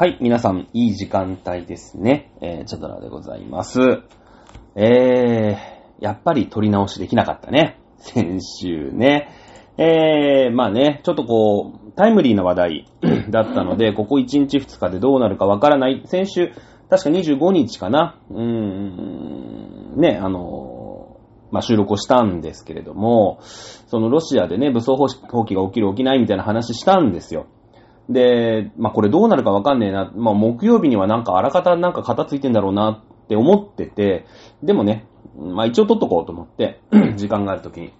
はい、皆さん、いい時間帯ですね。えー、チャドラでございます。えー、やっぱり撮り直しできなかったね。先週ね。えー、まあね、ちょっとこう、タイムリーな話題 だったので、ここ1日2日でどうなるかわからない。先週、確か25日かな。うーん、ね、あの、まあ、収録をしたんですけれども、そのロシアでね、武装放棄が起きる起きないみたいな話したんですよ。で、まあ、これどうなるかわかんねえな。まあ、木曜日にはなんかあらかたなんか型ついてんだろうなって思ってて、でもね、まあ、一応撮っとこうと思って、時間があるときに、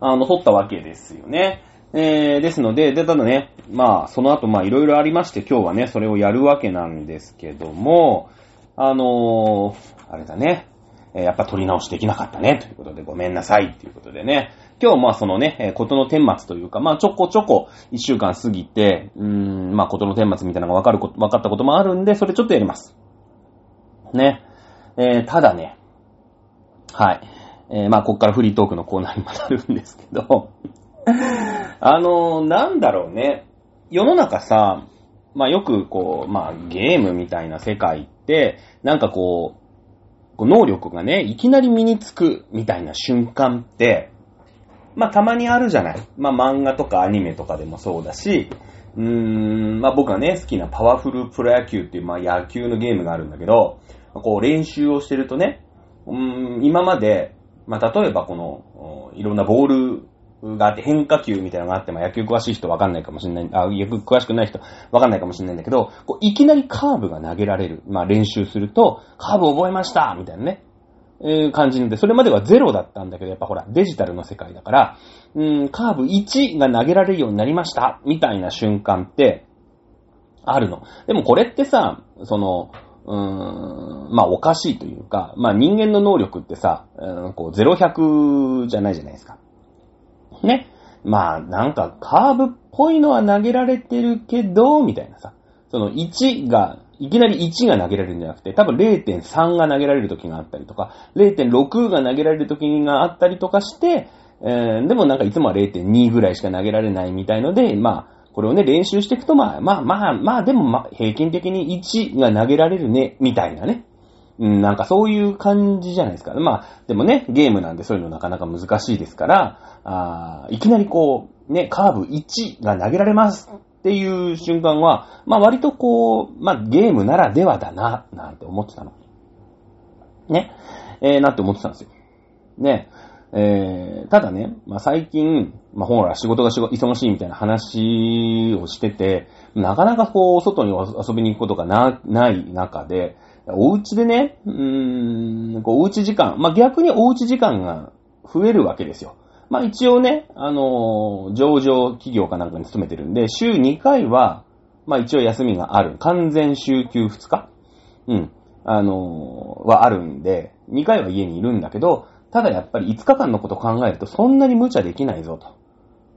あの、撮ったわけですよね。えー、ですので、で、ただね、まあ、その後、ま、いろいろありまして、今日はね、それをやるわけなんですけども、あのー、あれだね、えーやっぱ撮り直しできなかったね、ということで、ごめんなさい、ということでね、今日、まあ、そのね、ことの顛末というか、まあ、ちょこちょこ、一週間過ぎて、うーん、まあ、ことの顛末みたいなのがわかること、わかったこともあるんで、それちょっとやります。ね。えー、ただね、はい。えー、まあ、こっからフリートークのコーナーにもなるんですけど、あのーなんだろうね。世の中さ、まあ、よくこう、まあ、ゲームみたいな世界って、なんか、こう能力がね、いきなり身につくみたいな瞬間って、まあ、たまにあるじゃない。まあ、漫画とかアニメとかでもそうだし、うーん、まあ、僕がね、好きなパワフルプロ野球っていう、まあ、野球のゲームがあるんだけど、こう、練習をしてるとね、うーん、今まで、まあ、例えばこの、いろんなボールがあって変化球みたいなのがあって、まあ、野球詳しい人わかんないかもしれない、あ、野球詳しくない人わかんないかもしれないんだけど、こういきなりカーブが投げられる。まあ、練習すると、カーブ覚えましたみたいなね。え感じで、それまではゼロだったんだけど、やっぱほら、デジタルの世界だから、うん、カーブ1が投げられるようになりましたみたいな瞬間って、あるの。でもこれってさ、その、うーん、まあおかしいというか、まあ人間の能力ってさ、うん、こう0-100じゃないじゃないですか。ね。まあなんかカーブっぽいのは投げられてるけど、みたいなさ。その1が、いきなり1が投げられるんじゃなくて、多分0.3が投げられる時があったりとか、0.6が投げられる時があったりとかして、えーでもなんかいつもは0.2ぐらいしか投げられないみたいので、まあ、これをね、練習していくと、まあ、まあ、まあ、まあ、でも、まあ、平均的に1が投げられるね、みたいなね。うん、なんかそういう感じじゃないですか。まあ、でもね、ゲームなんでそういうのなかなか難しいですから、あいきなりこう、ね、カーブ1が投げられますっていう瞬間は、まあ割とこう、まあゲームならではだな、なんて思ってたの。ね。えー、なって思ってたんですよ。ね。えー、ただね、まあ最近、まあほら仕事が忙しいみたいな話をしてて、なかなかこう、外に遊びに行くことがな、ない中で、お家でね、うーん、こう、おうち時間、まあ逆におうち時間が増えるわけですよ。まあ一応ね、あのー上場企業かなんかに勤めてるんで、週2回は、まあ一応休みがある。完全週休2日うん。あのーはあるんで、2回は家にいるんだけど、ただやっぱり5日間のこと考えるとそんなに無茶できないぞと。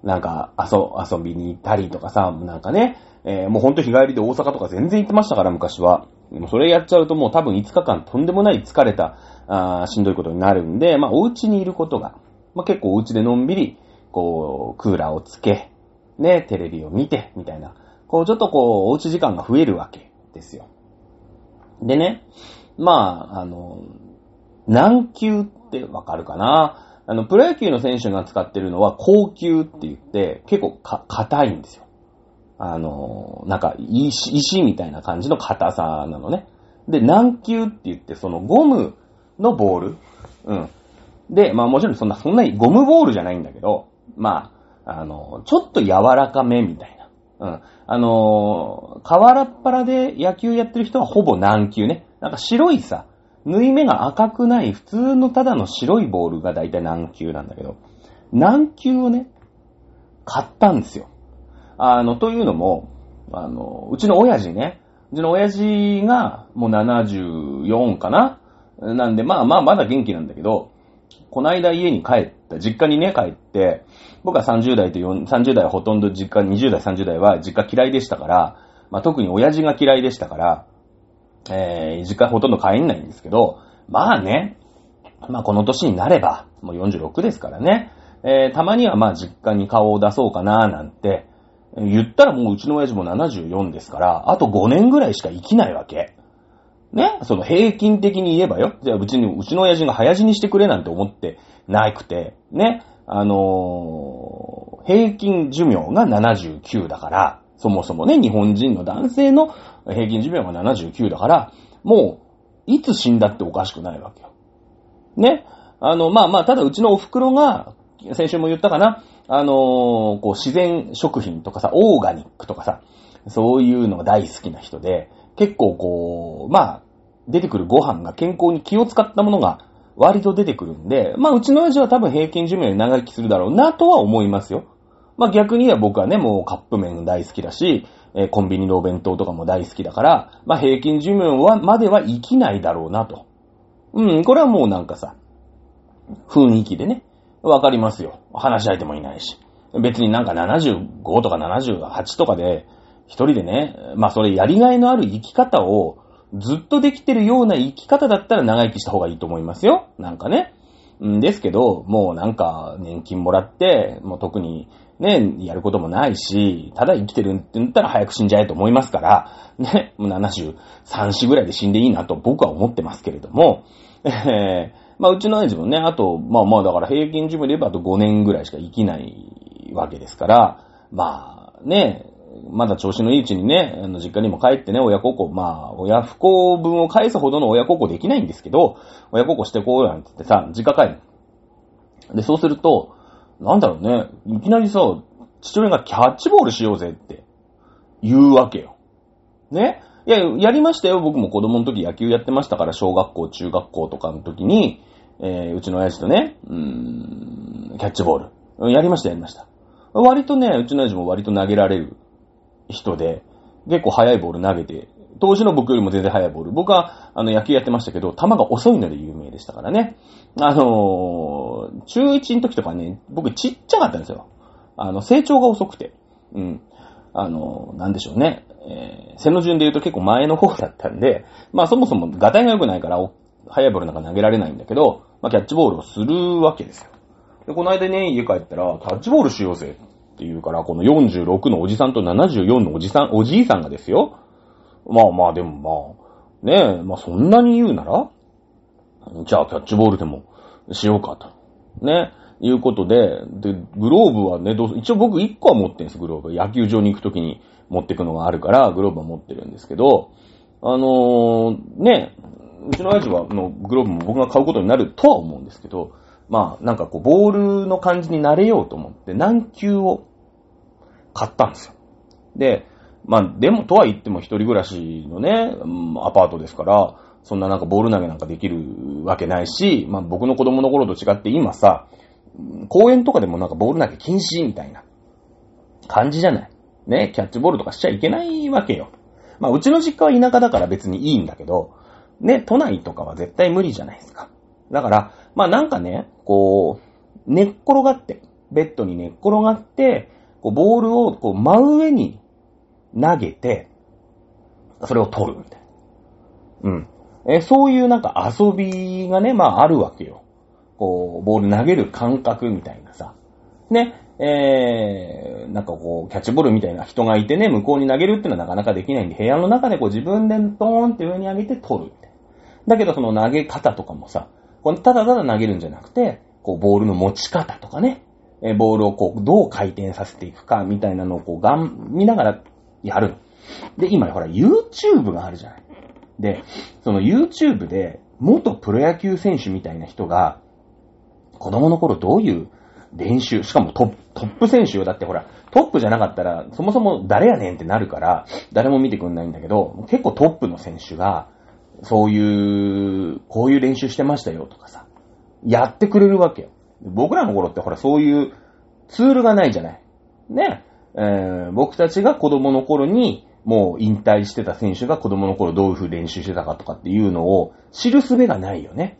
なんか、遊、遊びに行ったりとかさ、なんかね、えーもうほんと日帰りで大阪とか全然行ってましたから、昔は。でもそれやっちゃうともう多分5日間とんでもない疲れた、あしんどいことになるんで、まあお家にいることが、まあ結構お家でのんびり、こう、クーラーをつけ、ね、テレビを見て、みたいな。こう、ちょっとこう、おうち時間が増えるわけですよ。でね、まあ、あの、軟球ってわかるかな？あの、プロ野球の選手が使ってるのは高球って言って、結構か、硬いんですよ。あの、なんか石、石みたいな感じの硬さなのね。で、軟球って言って、そのゴムのボール。うん。で、まあもちろんそんな、そんなにゴムボールじゃないんだけど、まあ、あの、ちょっと柔らかめみたいな。うん。あの、河原っ腹で野球やってる人はほぼ軟球ね。なんか白いさ、縫い目が赤くない普通のただの白いボールが大体軟球なんだけど、軟球をね、買ったんですよ。あの、というのも、あの、うちの親父ね、うちの親父がもう74かななんで、まあまあまだ元気なんだけど、この間家に帰った、実家にね、帰って、僕は30代と4 30代はほとんど実家、20代、30代は実家嫌いでしたから、まあ特に親父が嫌いでしたから、えー、実家ほとんど帰んないんですけど、まあね、まあこの年になれば、もう46ですからね、えー、たまにはまあ実家に顔を出そうかななんて、言ったらもううちの親父も74ですから、あと5年ぐらいしか生きないわけ。ねその平均的に言えばよ。じゃあうちに、うちの親父が早死にしてくれなんて思ってなくて、ね。あのー、平均寿命が79だから、そもそもね、日本人の男性の平均寿命が79だから、もう、いつ死んだっておかしくないわけよ。ね。あの、まあまあ、ただうちのお袋が、先週も言ったかな、あのー、こう、自然食品とかさ、オーガニックとかさ、そういうのが大好きな人で、結構こう、まあ、出てくるご飯が健康に気を使ったものが割と出てくるんで、まあ、うちの親父は多分平均寿命で長生きするだろうなとは思いますよ。まあ、逆には僕はね、もうカップ麺大好きだし、え、コンビニのお弁当とかも大好きだから、まあ、平均寿命は、までは生きないだろうなと。うん、これはもうなんかさ、雰囲気でね、わかりますよ。話し相手もいないし。別になんか75とか78とかで、一人でね、まあそれやりがいのある生き方をずっとできてるような生き方だったら長生きした方がいいと思いますよ。なんかね。んですけど、もうなんか年金もらって、もう特にね、やることもないし、ただ生きてるって言ったら早く死んじゃえと思いますから、ね、もう73、4ぐらいで死んでいいなと僕は思ってますけれども、えー、まあうちの親父もね、あと、まあまあだから平均寿命で言えばあと5年ぐらいしか生きないわけですから、まあね、まだ調子のいいうちにね、あの、実家にも帰ってね、親孝行、まあ、親不孝分を返すほどの親孝行できないんですけど、親孝行してこうなんて言ってさ、実家帰る。で、そうすると、なんだろうね、いきなりさ、父親がキャッチボールしようぜって言うわけよ。ね？いや、やりましたよ。僕も子供の時野球やってましたから、小学校、中学校とかの時に、えー、うちの親父とね、うーん、キャッチボール。やりました、やりました。割とね、うちの親父も割と投げられる人で、結構速いボール投げて、当時の僕よりも全然速いボール。僕は、あの、野球やってましたけど、球が遅いので有名でしたからね。あのー、中1の時とかね、僕ちっちゃかったんですよ。あの、成長が遅くて。うん。あのー、なんでしょうね。えー、背の順で言うと結構前の方だったんで、まあそもそもガタイが良くないから、速いボールなんか投げられないんだけど、まあキャッチボールをするわけですよ。で、この間ね、家帰ったら、キャッチボールしようぜって言うから、この46のおじさんと74のおじさん、おじいさんがですよ。まあまあ、でもまあ、ねえ、まあそんなに言うなら、じゃあキャッチボールでもしようかと。ね。いうことで、で、グローブはね、どう一応僕1個は持ってんです、グローブ。野球場に行くときに持ってくのがあるから、グローブは持ってるんですけど、あのー、ね、うちの親父は、のグローブも僕が買うことになるとは思うんですけど、まあ、なんかこう、ボールの感じになれようと思って、軟球を買ったんですよ。で、まあ、でも、とは言っても一人暮らしのね、アパートですから、そんななんかボール投げなんかできるわけないし、まあ僕の子供の頃と違って今さ、公園とかでもなんかボール投げ禁止みたいな感じじゃない。ね、キャッチボールとかしちゃいけないわけよ。まあうちの実家は田舎だから別にいいんだけど、ね、都内とかは絶対無理じゃないですか。だから、まあなんかね、こう、寝っ転がって、ベッドに寝っ転がって、こうボールをこう真上に投げて、それを取るみたいな。うん。えそういうなんか遊びがね、まああるわけよ。こう、ボール投げる感覚みたいなさ。ね、えー、なんかこう、キャッチボールみたいな人がいてね、向こうに投げるっていうのはなかなかできないんで、部屋の中でこう自分でトーンって上に上げて取るみたいな。だけどその投げ方とかもさ、こただただ投げるんじゃなくて、こう、ボールの持ち方とかね、えボールをこう、どう回転させていくか、みたいなのをこう、がん、見ながらやる。で、今ほら、YouTube があるじゃない。で、その YouTube で、元プロ野球選手みたいな人が、子供の頃どういう練習、しかもトップ選手よ。だってほら、トップじゃなかったら、そもそも誰やねんってなるから、誰も見てくんないんだけど、結構トップの選手が、そういう、こういう練習してましたよとかさ、やってくれるわけよ。僕らの頃ってほら、そういうツールがないじゃない。ね。えー、僕たちが子供の頃に、もう引退してた選手が子供の頃どういう風練習してたかとかっていうのを知るすべがないよね。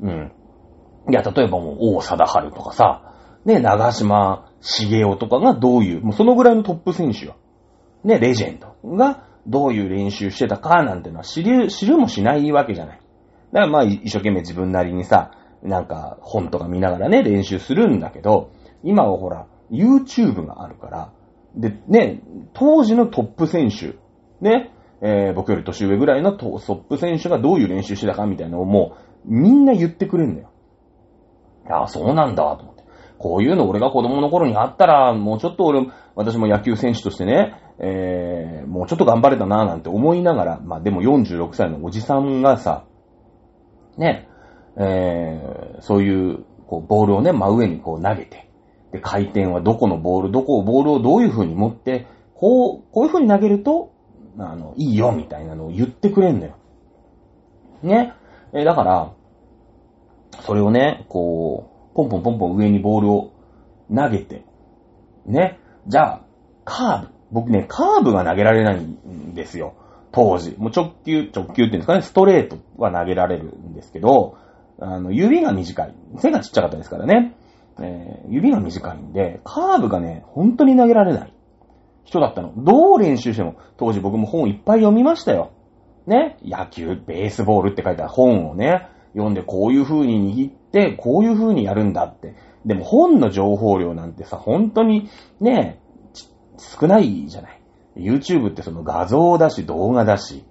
うん。いや、例えばもう王貞治とかさ、ね、長島茂雄とかがどういう、もうそのぐらいのトップ選手よ。ね、レジェンドがどういう練習してたかなんてのは知る、知るもしないわけじゃない。だからまあ一生懸命自分なりにさ、なんか本とか見ながらね、練習するんだけど、今はほら、YouTube があるから、で、ね、当時のトップ選手、ね、えー僕より年上ぐらいのトップ選手がどういう練習してたかみたいなのをもう、みんな言ってくれるんだよ。ああ、そうなんだ、と思って。こういうの俺が子供の頃にあったら、もうちょっと俺、私も野球選手としてね、えー、もうちょっと頑張れたな、なんて思いながら、まあでも46歳のおじさんがさ、ね、えー、そういう、こう、ボールをね、真上にこう投げて、で、回転はどこのボール、どこを、ボールをどういう風に持って、こう、こういう風に投げると、あの、いいよ、みたいなのを言ってくれんだよ。ね。えだから、それをね、こう、ポンポンポンポン上にボールを投げて、ね。じゃあ、カーブ。僕ね、カーブが投げられないんですよ。当時。もう直球、直球っていうんですかね、ストレートは投げられるんですけど、あの、指が短い。背がちっちゃかったですからね。えー指が短いんで、カーブがね、本当に投げられない人だったの。どう練習しても、当時僕も本いっぱい読みましたよ。ね。野球、ベースボールって書いた本をね、読んでこういう風に握って、こういう風にやるんだって。でも本の情報量なんてさ、本当にね、少ないじゃない。YouTube ってその画像だし動画だし、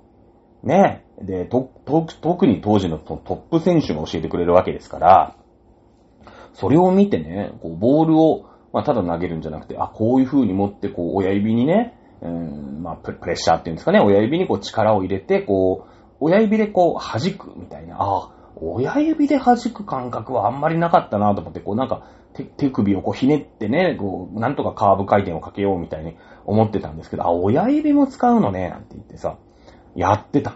ね。で、と、と、特に当時のトップ選手が教えてくれるわけですから、それを見てね、こう、ボールを、まあ、ただ投げるんじゃなくて、あ、こういう風に持って、こう、親指にね、うん、まあ、ププレッシャーっていうんですかね、親指にこう力を入れて、こう、親指でこう、弾くみたいな、あ、親指で弾く感覚はあんまりなかったなと思って、こう、なんか、手手首をこうひねってね、こう、なんとかカーブ回転をかけようみたいに思ってたんですけど、あ、親指も使うのね、なんて言ってさ、やってた。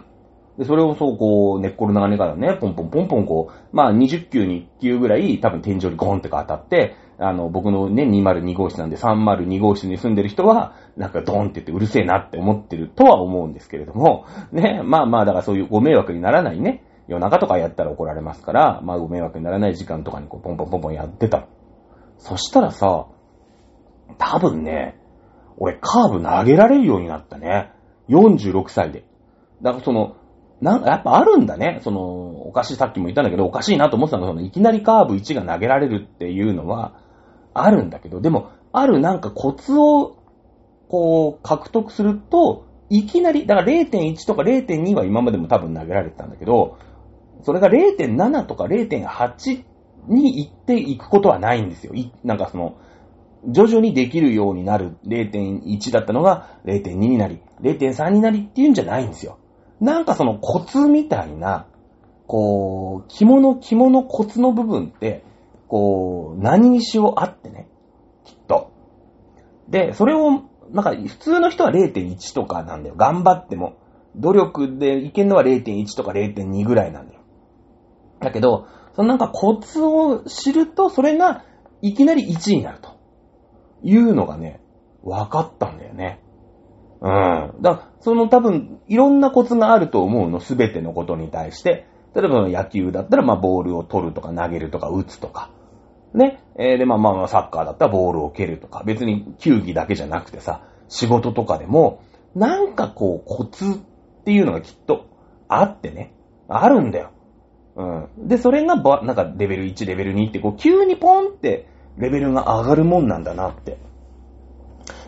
で、それをそう、こう、寝っ転がりながらね、ポンポンポンポンこう、まあ20球に1球ぐらい多分天井にゴーンってか当たって、あの、僕のね、202号室なんで302号室に住んでる人は、なんかドーンって言ってうるせえなって思ってるとは思うんですけれども、ね、まあまあ、だからそういうご迷惑にならないね、夜中とかやったら怒られますから、まあご迷惑にならない時間とかにこう、ポンポンポンポンやってた。そしたらさ、多分ね、俺カーブ投げられるようになったね。46歳で。だからその、なんかやっぱあるんだね。その、おかしい、さっきも言ったんだけど、おかしいなと思ってたのが、その、いきなりカーブ1が投げられるっていうのは、あるんだけど、でも、あるなんかコツを、こう、獲得すると、いきなり、だから0.1とか0.2は今までも多分投げられてたんだけど、それが0.7とか0.8に行っていくことはないんですよ。なんかその、徐々にできるようになる0.1だったのが0.2になり、0.3になりっていうんじゃないんですよ。なんかそのコツみたいな、こう、肝の肝のコツの部分って、こう、何にしようあってね。きっと。で、それを、なんか普通の人は0.1とかなんだよ。頑張っても。努力でいけるのは0.1とか0.2ぐらいなんだよ。だけど、そのなんかコツを知ると、それがいきなり1になると。いうのがね、分かったんだよね。うん。だ、その多分、いろんなコツがあると思うの、すべてのことに対して。例えば野球だったら、まあ、ボールを取るとか、投げるとか、打つとか。ね。えーで、まあまあまあ、サッカーだったらボールを蹴るとか。別に球技だけじゃなくてさ、仕事とかでも、なんかこう、コツっていうのがきっとあってね。あるんだよ。うん。で、それがば、なんかレベル1、レベル2って、こう、急にポンって、レベルが上がるもんなんだなって。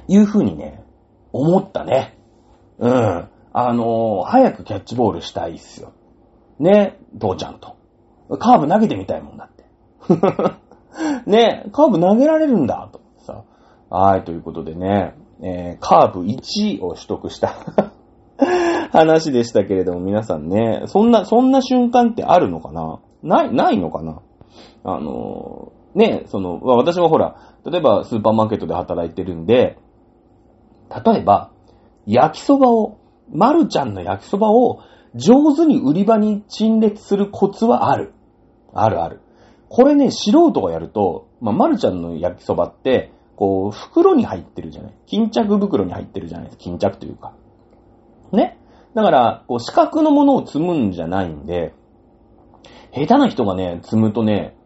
いう風にね、思ったね。うん。あのー早くキャッチボールしたいっすよ。ね、父ちゃんと。カーブ投げてみたいもんだって。ね、カーブ投げられるんだ、とさ。はい、ということでね、えーカーブ1を取得した 話でしたけれども、皆さんね、そんな、そんな瞬間ってあるのかな？ない、ないのかな？あのーね、その、私はほら、例えばスーパーマーケットで働いてるんで、例えば、焼きそばを、まるちゃんの焼きそばを上手に売り場に陳列するコツはある。あるある。これね、素人がやると、まあ、まるちゃんの焼きそばって、こう、袋に入ってるじゃない巾着袋に入ってるじゃないですか。巾着というか。ね。だから、こう、四角のものを積むんじゃないんで、下手な人がね、積むとね、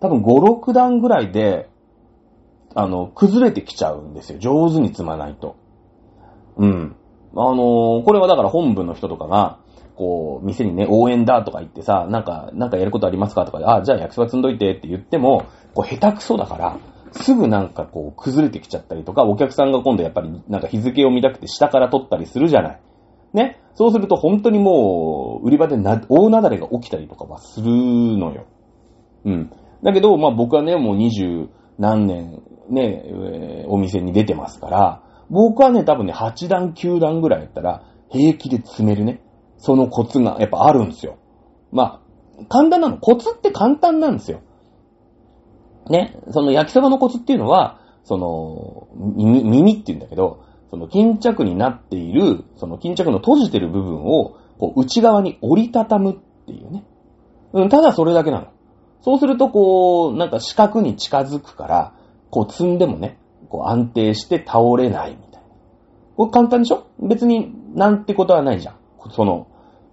多分5、6段ぐらいで、あの、崩れてきちゃうんですよ。上手に積まないと。うん。あのーこれはだから本部の人とかが、こう、店にね、応援だとか言ってさ、なんか、なんかやることありますかとかで、あ、じゃあ焼きそば積んどいてって言っても、こう、下手くそだから、すぐなんかこう崩れてきちゃったりとか、お客さんが今度やっぱりなんか日付を見たくて下から撮ったりするじゃない。ね。そうすると本当にもう、売り場でな大なだれが起きたりとかはするのよ。うん。だけど、まあ僕はね、もう二十何年ね、えー、お店に出てますから、僕はね、多分ね、8段9段ぐらいやったら、平気で詰めるね。そのコツがやっぱあるんですよ。まあ、簡単なの。コツって簡単なんですよ。ね、その焼きそばのコツっていうのは、その、耳、耳って言うんだけど、その巾着になっている、その巾着の閉じてる部分を、こう、内側に折りたたむっていうね。うん、ただそれだけなの。そうすると、こう、なんか四角に近づくから、こう積んでもね、こう安定して倒れないみたいな。これ簡単でしょ？別になんてことはないじゃん。その、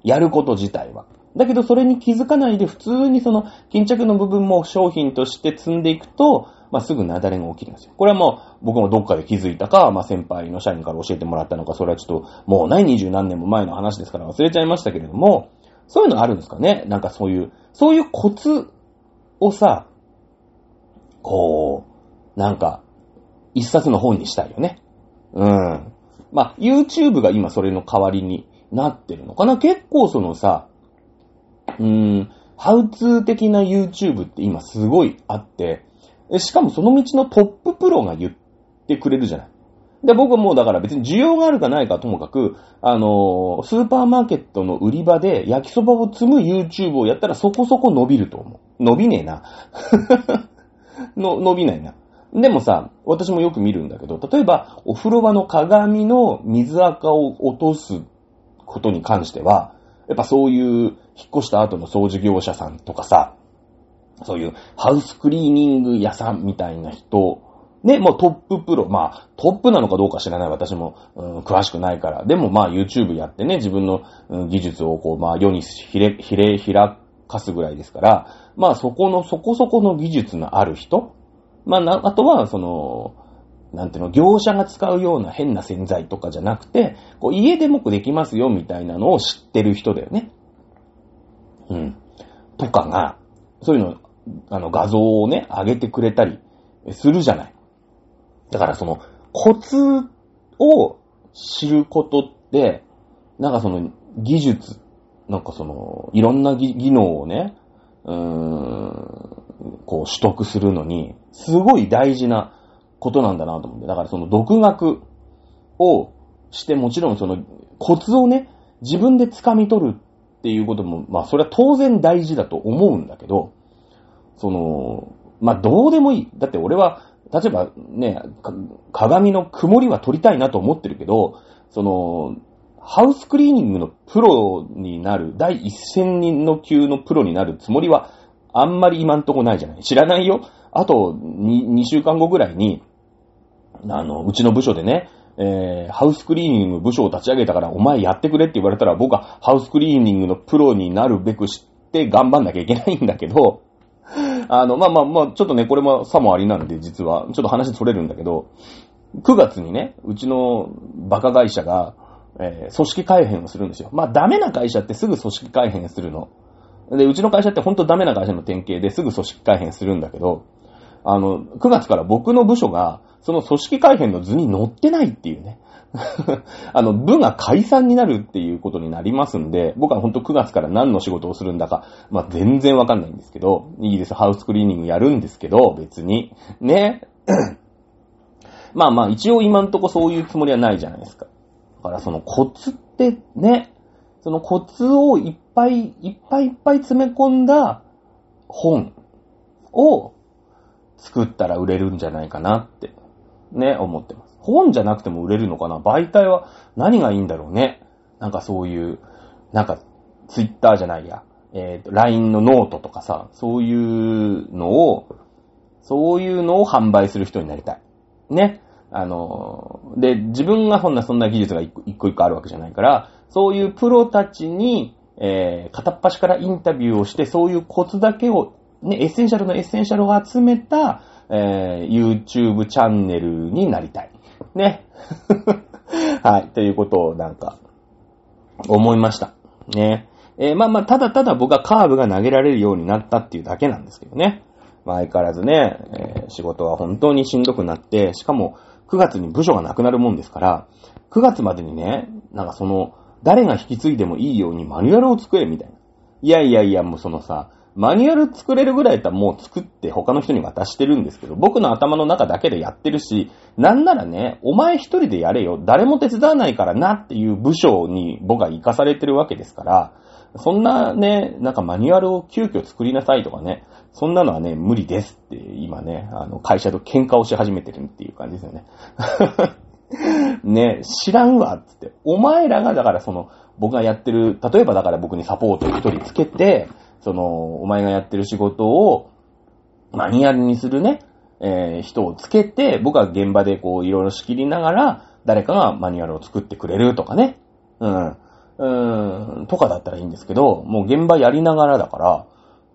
やること自体は。だけどそれに気づかないで普通にその巾着の部分も商品として積んでいくと、まあ、すぐ雪崩が起きるんですよ。これはもう僕もどっかで気づいたか、まあ、先輩の社員から教えてもらったのか、それはちょっともうない二十何年も前の話ですから忘れちゃいましたけれども、そういうのあるんですかね？なんかそういう、そういうコツをさ、こう、なんか、一冊の本にしたいよね。うん。まあ、YouTube が今それの代わりになってるのかな結構そのさ、うーん、ハウツー的な YouTube って今すごいあって、しかもその道のトッププロが言ってくれるじゃない。で、僕はもうだから別に需要があるかないかともかく、あのー、スーパーマーケットの売り場で焼きそばを積む YouTube をやったらそこそこ伸びると思う。伸びねえな。の、伸びないな。でもさ、私もよく見るんだけど、例えば、お風呂場の鏡の水垢を落とすことに関しては、やっぱそういう引っ越した後の掃除業者さんとかさ、そういうハウスクリーニング屋さんみたいな人、ね、もうトッププロ、まあトップなのかどうか知らない私も、うん、詳しくないから、でもまあ YouTube やってね、自分の、うん、技術をこう、まあ世にひれ、ひれ、ひらかすぐらいですから、まあそこの、そこそこの技術のある人、まあ、あとは、その、なんていうの、業者が使うような変な洗剤とかじゃなくて、こう家でもできますよみたいなのを知ってる人だよね。うん。とかが、そういうの、あの画像をね、上げてくれたりするじゃない。だからその、コツを知ることって、なんかその、技術、なんかその、いろんな技能をね、うーん、こう取得するのに、すごい大事なことなんだなと思って。だからその独学をしてもちろんそのコツをね、自分で掴み取るっていうことも、まあそれは当然大事だと思うんだけど、その、まあどうでもいい。だって俺は、例えばね、鏡の曇りは取りたいなと思ってるけど、その、ハウスクリーニングのプロになる、第一線人の級のプロになるつもりはあんまり今んとこないじゃない？知らないよ？あと2、2週間後ぐらいに、あの、うちの部署でね、えー、ハウスクリーニング部署を立ち上げたからお前やってくれって言われたら僕はハウスクリーニングのプロになるべくして頑張んなきゃいけないんだけど、あの、まあまあまあ、ちょっとね、これもさもありなんで実は、ちょっと話取れるんだけど、9月にね、うちのバカ会社が、えー、組織改編をするんですよ。まあダメな会社ってすぐ組織改編するの。で、うちの会社ってほんとダメな会社の典型ですぐ組織改編するんだけど、あの、9月から僕の部署が、その組織改編の図に載ってないっていうね。あの、部が解散になるっていうことになりますんで、僕はほんと9月から何の仕事をするんだか、まあ、全然わかんないんですけど、いいです、ハウスクリーニングやるんですけど、別に。ね。まあまあ、一応今んとこそういうつもりはないじゃないですか。だからそのコツってね、そのコツをいっぱいいっぱいいっぱい詰め込んだ本を作ったら売れるんじゃないかなってね、思ってます。本じゃなくても売れるのかな？媒体は何がいいんだろうね？なんかそういう、なんかツイッターじゃないや、えっ、ー、と、LINE のノートとかさ、そういうのを、そういうのを販売する人になりたい。ね。あの、で、自分がそんな、そんな技術が一個一個あるわけじゃないから、そういうプロたちに、えー、片っ端からインタビューをして、そういうコツだけを、ね、エッセンシャルのエッセンシャルを集めた、えー、YouTube チャンネルになりたい。ね。はい。ということをなんか、思いました。ね。えー、まあまあ、ただただ僕はカーブが投げられるようになったっていうだけなんですけどね。まあ相変わらずね、えー仕事は本当にしんどくなって、しかも9月に部署がなくなるもんですから、9月までにね、なんかその、誰が引き継いでもいいようにマニュアルを作れみたいな。いやいやいや、もうそのさ、マニュアル作れるぐらいだったらもう作って他の人に渡してるんですけど、僕の頭の中だけでやってるし、なんならね、お前一人でやれよ、誰も手伝わないからなっていう部署に僕は生かされてるわけですから、そんなね、なんかマニュアルを急遽作りなさいとかね、そんなのはね、無理ですって今ね、あの会社と喧嘩をし始めてるっていう感じですよね。ね、知らんわっ、つって。お前らが、だからその、僕がやってる、例えばだから僕にサポートを一人つけて、その、お前がやってる仕事を、マニュアルにするね、えー人をつけて、僕は現場でこう、いろいろ仕切りながら、誰かがマニュアルを作ってくれるとかね。うん。うん、とかだったらいいんですけど、もう現場やりながらだから、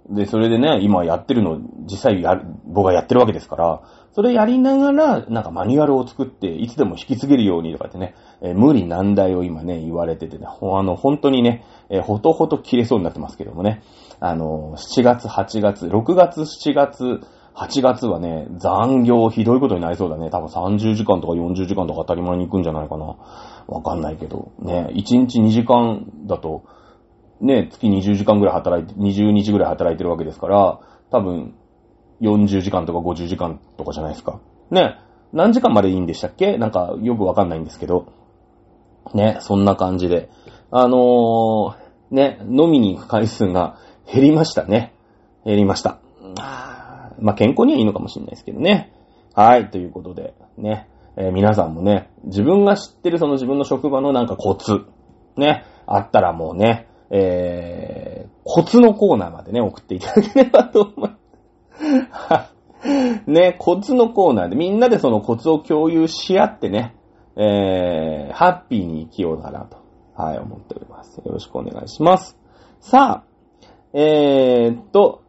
で、それでね、今やってるの、実際やる、僕がやってるわけですから、それやりながら、なんかマニュアルを作って、いつでも引き継げるようにとかってね、えー無理難題を今ね、言われててね、ほあの、本当にね、えーほとほと切れそうになってますけどもね、あの、7月、8月、6月、7月、8月はね、残業ひどいことになりそうだね。多分30時間とか40時間とか当たり前に行くんじゃないかな。わかんないけど。ね、1日2時間だと、ね、月20時間ぐらい働いて、20日ぐらい働いてるわけですから、多分、40時間とか50時間とかじゃないですか。ね、何時間までいいんでしたっけ？なんか、よくわかんないんですけど。ね、そんな感じで。あのー、ね、飲みに行く回数が減りましたね。減りました。まあ、健康にはいいのかもしれないですけどね。はい、ということで、ね、えー皆さんもね、自分が知ってるその自分の職場のなんかコツ、ね、あったらもうね、えー、コツのコーナーまでね、送っていただければと思います。ね、コツのコーナーでみんなでそのコツを共有し合ってね、えー、ハッピーに生きようかなと、はい、思っております。よろしくお願いします。さあ、えーっと、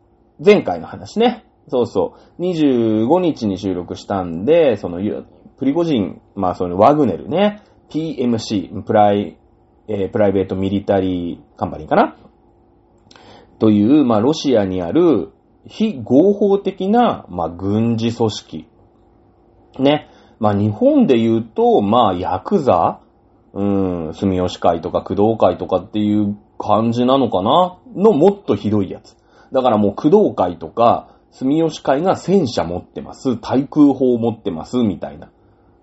前回の話ね。そうそう。25日に収録したんで、その、プリゴジン、まあそのワグネルね、PMC、プライ、えープライベートミリタリーカンパニーかな？という、まあロシアにある非合法的な、まあ軍事組織。ね。まあ日本で言うと、まあヤクザ？うん、住吉会とか工藤会とかっていう感じなのかな？のもっとひどいやつ。だからもう工藤会とか住吉会が戦車持ってます、対空砲持ってます、みたいな。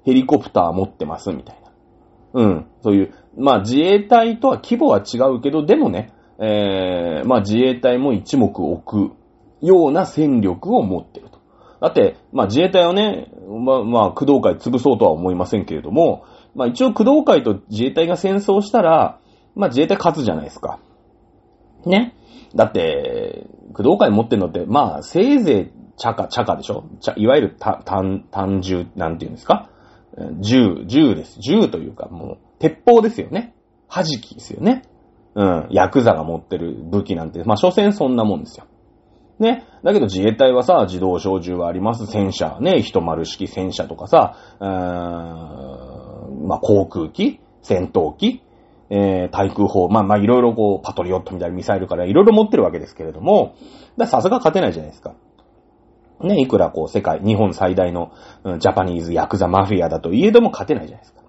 ヘリコプター持ってます、みたいな。うん。そういう、まあ自衛隊とは規模は違うけど、でもね、えー、まあ自衛隊も一目置くような戦力を持ってると。だって、まあ自衛隊はね、まあ、まあ、工藤会潰そうとは思いませんけれども、まあ一応工藤会と自衛隊が戦争したら、まあ自衛隊勝つじゃないですか。ね。だって、工藤会持ってるのって、まあせいぜい茶化、茶化でしょ？いわゆる単、単、銃、なんていうんですか？銃、銃です。銃というか、もう、鉄砲ですよね。弾きですよね。うん。ヤクザが持ってる武器なんて、まあ、所詮そんなもんですよ。ね。だけど自衛隊はさ、自動小銃はあります。戦車、ね。一丸式戦車とかさ、うーん、まあ、航空機、戦闘機、えー、対空砲、まあまあいろいろこう、パトリオットみたいなミサイルからいろいろ持ってるわけですけれども、ださすが勝てないじゃないですか。ね、いくらこう世界、日本最大の、うんジャパニーズヤクザマフィアだといえども勝てないじゃないですか。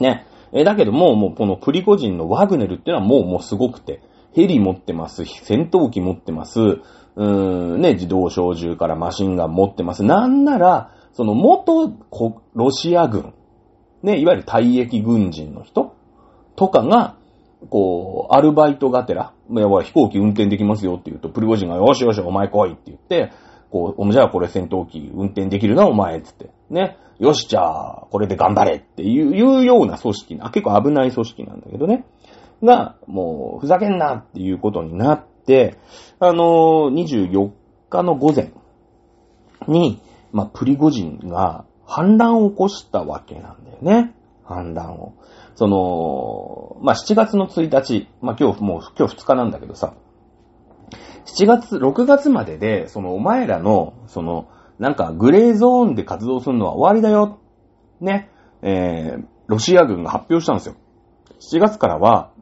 ね。えだけども、もうこのプリコジンのワグネルっていうのはもうもうすごくて、ヘリ持ってます、戦闘機持ってます、うーん、ね、自動小銃からマシンガン持ってます。なんなら、その元こロシア軍、ね、いわゆる退役軍人の人。とかが、こう、アルバイトがてら、いや飛行機運転できますよって言うと、プリゴジンがよしよしお前来いって言って、こう、じゃあこれ戦闘機運転できるなお前つって。ね。よしじゃあ、これで頑張れっていういうような組織な、結構危ない組織なんだけどね。が、もう、ふざけんなっていうことになって、あのー、24日の午前に、まあ、プリゴジンが反乱を起こしたわけなんだよね。反乱を。その、まあ、7月の1日、まあ、今日もう、今日2日なんだけどさ、7月、6月までで、そのお前らの、その、なんかグレーゾーンで活動するのは終わりだよ。ね。えー、ロシア軍が発表したんですよ。7月からは、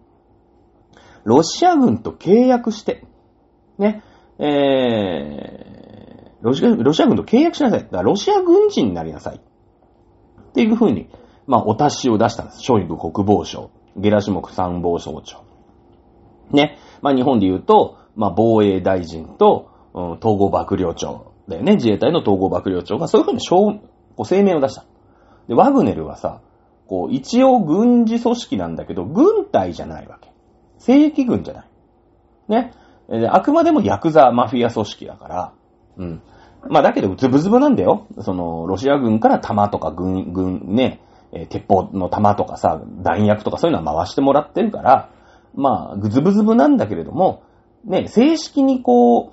ロシア軍と契約して、ね。えロシア、ロシア軍と契約しなさい。だからロシア軍人になりなさい。っていうふうに、まあ、お達しを出したんです。ショイグ国防省、ゲラシモク参謀総長。ね。まあ、日本で言うと、まあ、防衛大臣と、うん、統合幕僚長だよね。自衛隊の統合幕僚長がそういうふうにこう声明を出した。で、ワグネルはさ、こう、一応軍事組織なんだけど、軍隊じゃないわけ。正規軍じゃない。ね。あくまでもヤクザマフィア組織だから、うん。まあだけど、ズブズブなんだよ。その、ロシア軍から弾とか軍、軍ね、え鉄砲の弾とかさ、弾薬とかそういうのは回してもらってるから、まあ、ぐずぶずぶなんだけれども、ね、正式にこう、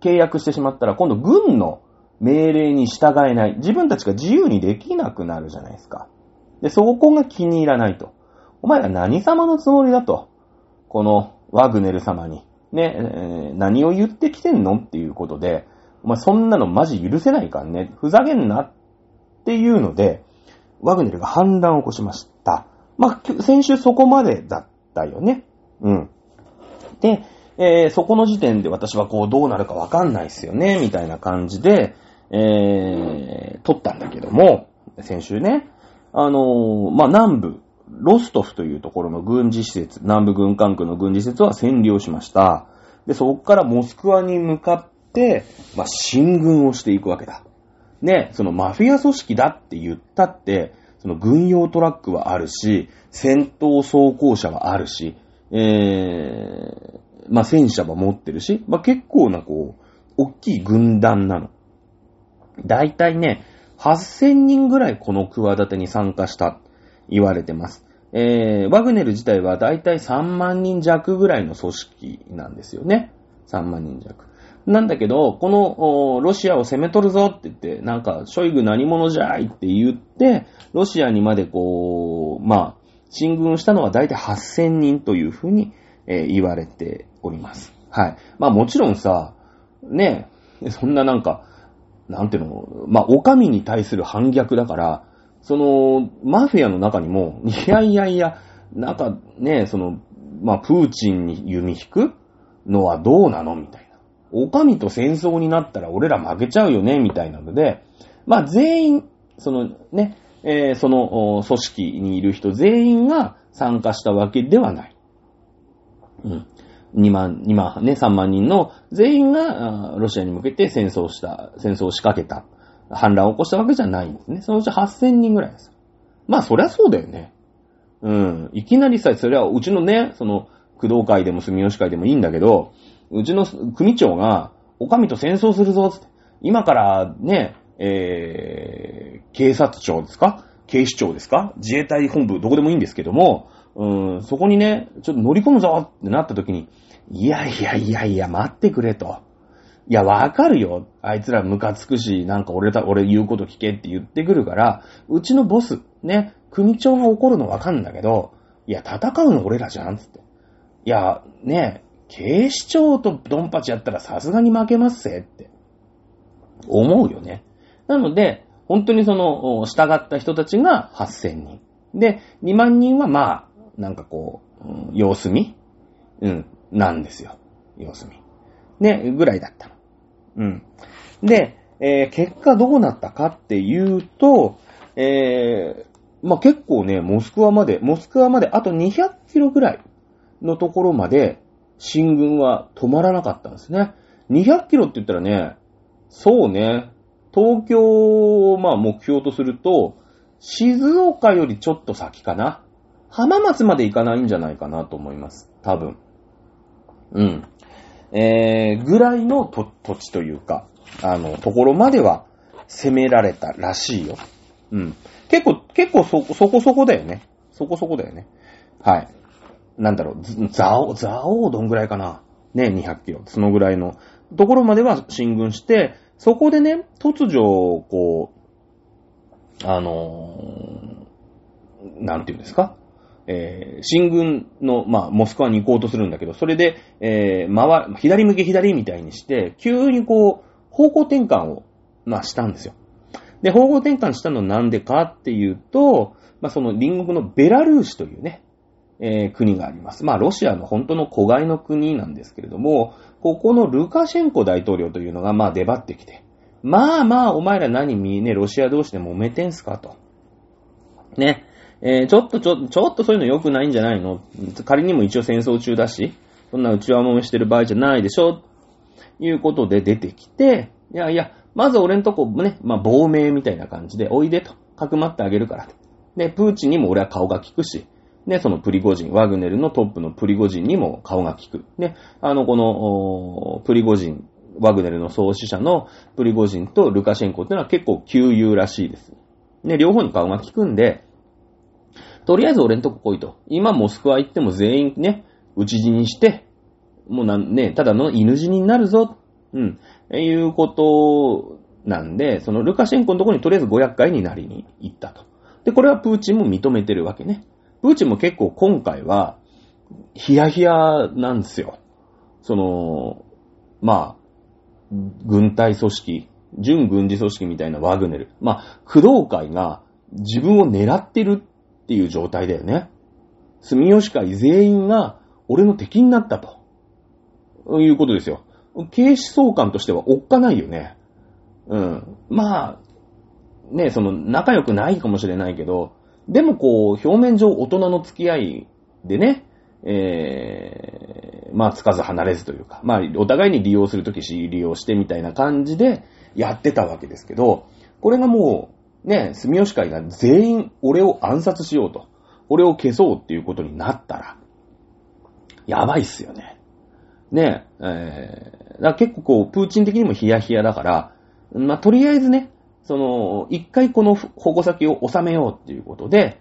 契約してしまったら、今度軍の命令に従えない。自分たちが自由にできなくなるじゃないですか。で、そこが気に入らないと。お前ら何様のつもりだと？このワグネル様に。ね、えー、何を言ってきてんの？っていうことで、お前そんなのマジ許せないからね。ふざけんなっていうので、ワグネルが反乱を起こしました。まあ、先週そこまでだったよね。うん。で、えー、そこの時点で私はこうどうなるかわかんないっすよね、みたいな感じで、えー、撮ったんだけども、先週ね、あのー、まあ、南部、ロストフというところの軍事施設、南部軍管区の軍事施設は占領しました。で、そこからモスクワに向かって、まあ、進軍をしていくわけだ。ね、そのマフィア組織だって言ったって、その軍用トラックはあるし、戦闘装甲車はあるし、えー、まあ、戦車は持ってるし、まあ、結構なこう、大きい軍団なの。だいたいね、8000人ぐらいこの企てに参加した言われてます。えー、ワグネル自体はだいたい3万人弱ぐらいの組織なんですよね。3万人弱。なんだけど、この、ロシアを攻め取るぞって言って、なんか、ショイグ何者じゃいって言って、ロシアにまでこう、まあ、進軍したのはだいたい8000人というふうに、えー、言われております。はい。まあもちろんさ、ね、そんななんか、なんていうの、まあ、お上に対する反逆だから、その、マフィアの中にも、いやいやいや、なんかね、その、まあ、プーチンに弓引くのはどうなの？みたいな。お上と戦争になったら俺ら負けちゃうよね？みたいなので、まあ、全員、そのね、えー、その組織にいる人全員が参加したわけではない。うん。2万、2万ね、3万人の全員がロシアに向けて戦争した、戦争を仕掛けた、反乱を起こしたわけじゃないんですね。そのうち8000人ぐらいです。まあ、そりゃそうだよね。うん。いきなりさ、それはうちのね、その、工藤会でも住吉会でもいいんだけど、うちの組長が、お上と戦争するぞ、つって。今からね、えー、警察庁ですか？警視庁ですか？自衛隊本部、どこでもいいんですけども、うん、そこにね、ちょっと乗り込むぞってなった時に、いやいやいやいや、待ってくれと。いや、わかるよ。あいつらムカつくし、なんか俺た、俺言うこと聞けって言ってくるから、うちのボス、ね、組長が怒るのわかるんだけど、いや、戦うの俺らじゃんつって。いや、ね、警視庁とドンパチやったらさすがに負けますぜって。思うよね。なので、本当にその、従った人たちが8000人。で、2万人はまあ、なんかこう、様子見？うん、なんですよ。様子見。ね、ぐらいだったの。うん。で、えー、結果どうなったかっていうと、えー、まあ、結構ね、モスクワまで、モスクワまであと200キロぐらいのところまで、進軍は止まらなかったんですね。200キロって言ったらね、そうね、東京をまあ目標とすると、静岡よりちょっと先かな。浜松まで行かないんじゃないかなと思います。多分。うん。えー、ぐらいの土地というか、あの、ところまでは攻められたらしいよ。うん。結構、結構そ、そこそこだよね。そこそこだよね。はい。なんだろう、ザオ、ザオどんぐらいかな。ね、200キロ。そのぐらいのところまでは進軍して、そこでね、突如、こう、あのー、なんていうんですか？えー、進軍の、まあ、モスクワに行こうとするんだけど、それで、えー、回、左向け左みたいにして、急にこう、方向転換を、まあ、したんですよ。で、方向転換したのなんでかっていうと、まあ、その隣国のベラルーシというね、えー、国があります。まあ、ロシアの本当の子飼いの国なんですけれども、ここのルカシェンコ大統領というのが、まあ、出張ってきて、まあまあ、お前ら何見ね、ロシア同士で揉めてんすかと。ね。えー、ちょっとちょ、ちょっとそういうの良くないんじゃないの？仮にも一応戦争中だし、そんな内輪もめしてる場合じゃないでしょ？いうことで出てきて、いやいや、まず俺んとこね、まあ、亡命みたいな感じで、おいでと、かくまってあげるから。で、プーチンにも俺は顔が利くし、で、そのプリゴジン、ワグネルのトップのプリゴジンにも顔が利く。で、あの、この、プリゴジン、ワグネルの創始者のプリゴジンとルカシェンコっていうのは結構旧友らしいです。で、両方に顔が利くんで、とりあえず俺んとこ来いと。今モスクワ行っても全員ね、討ち死にして、もうなんね、ただの犬死になるぞ。うん。いうことなんで、そのルカシェンコのところにとりあえず500回になりに行ったと。で、これはプーチンも認めてるわけね。プーチンも結構今回は、ヒヤヒヤなんですよ。その、まあ、軍隊組織、準軍事組織みたいなワグネル。まあ、工藤会が自分を狙ってるっていう状態だよね。住吉会全員が俺の敵になったと。いうことですよ。警視総監としてはおっかないよね。うん。まあ、ね、その仲良くないかもしれないけど、でもこう、表面上大人の付き合いでね、えー、まあ、つかず離れずというか、まあ、お互いに利用するときし、利用してみたいな感じでやってたわけですけど、これがもう、ね、住吉会が全員俺を暗殺しようと、俺を消そうっていうことになったら、やばいっすよね。ね、えー、だ結構こう、プーチン的にもヒヤヒヤだから、まあ、とりあえずね、その、一回この矛先を収めようっていうことで、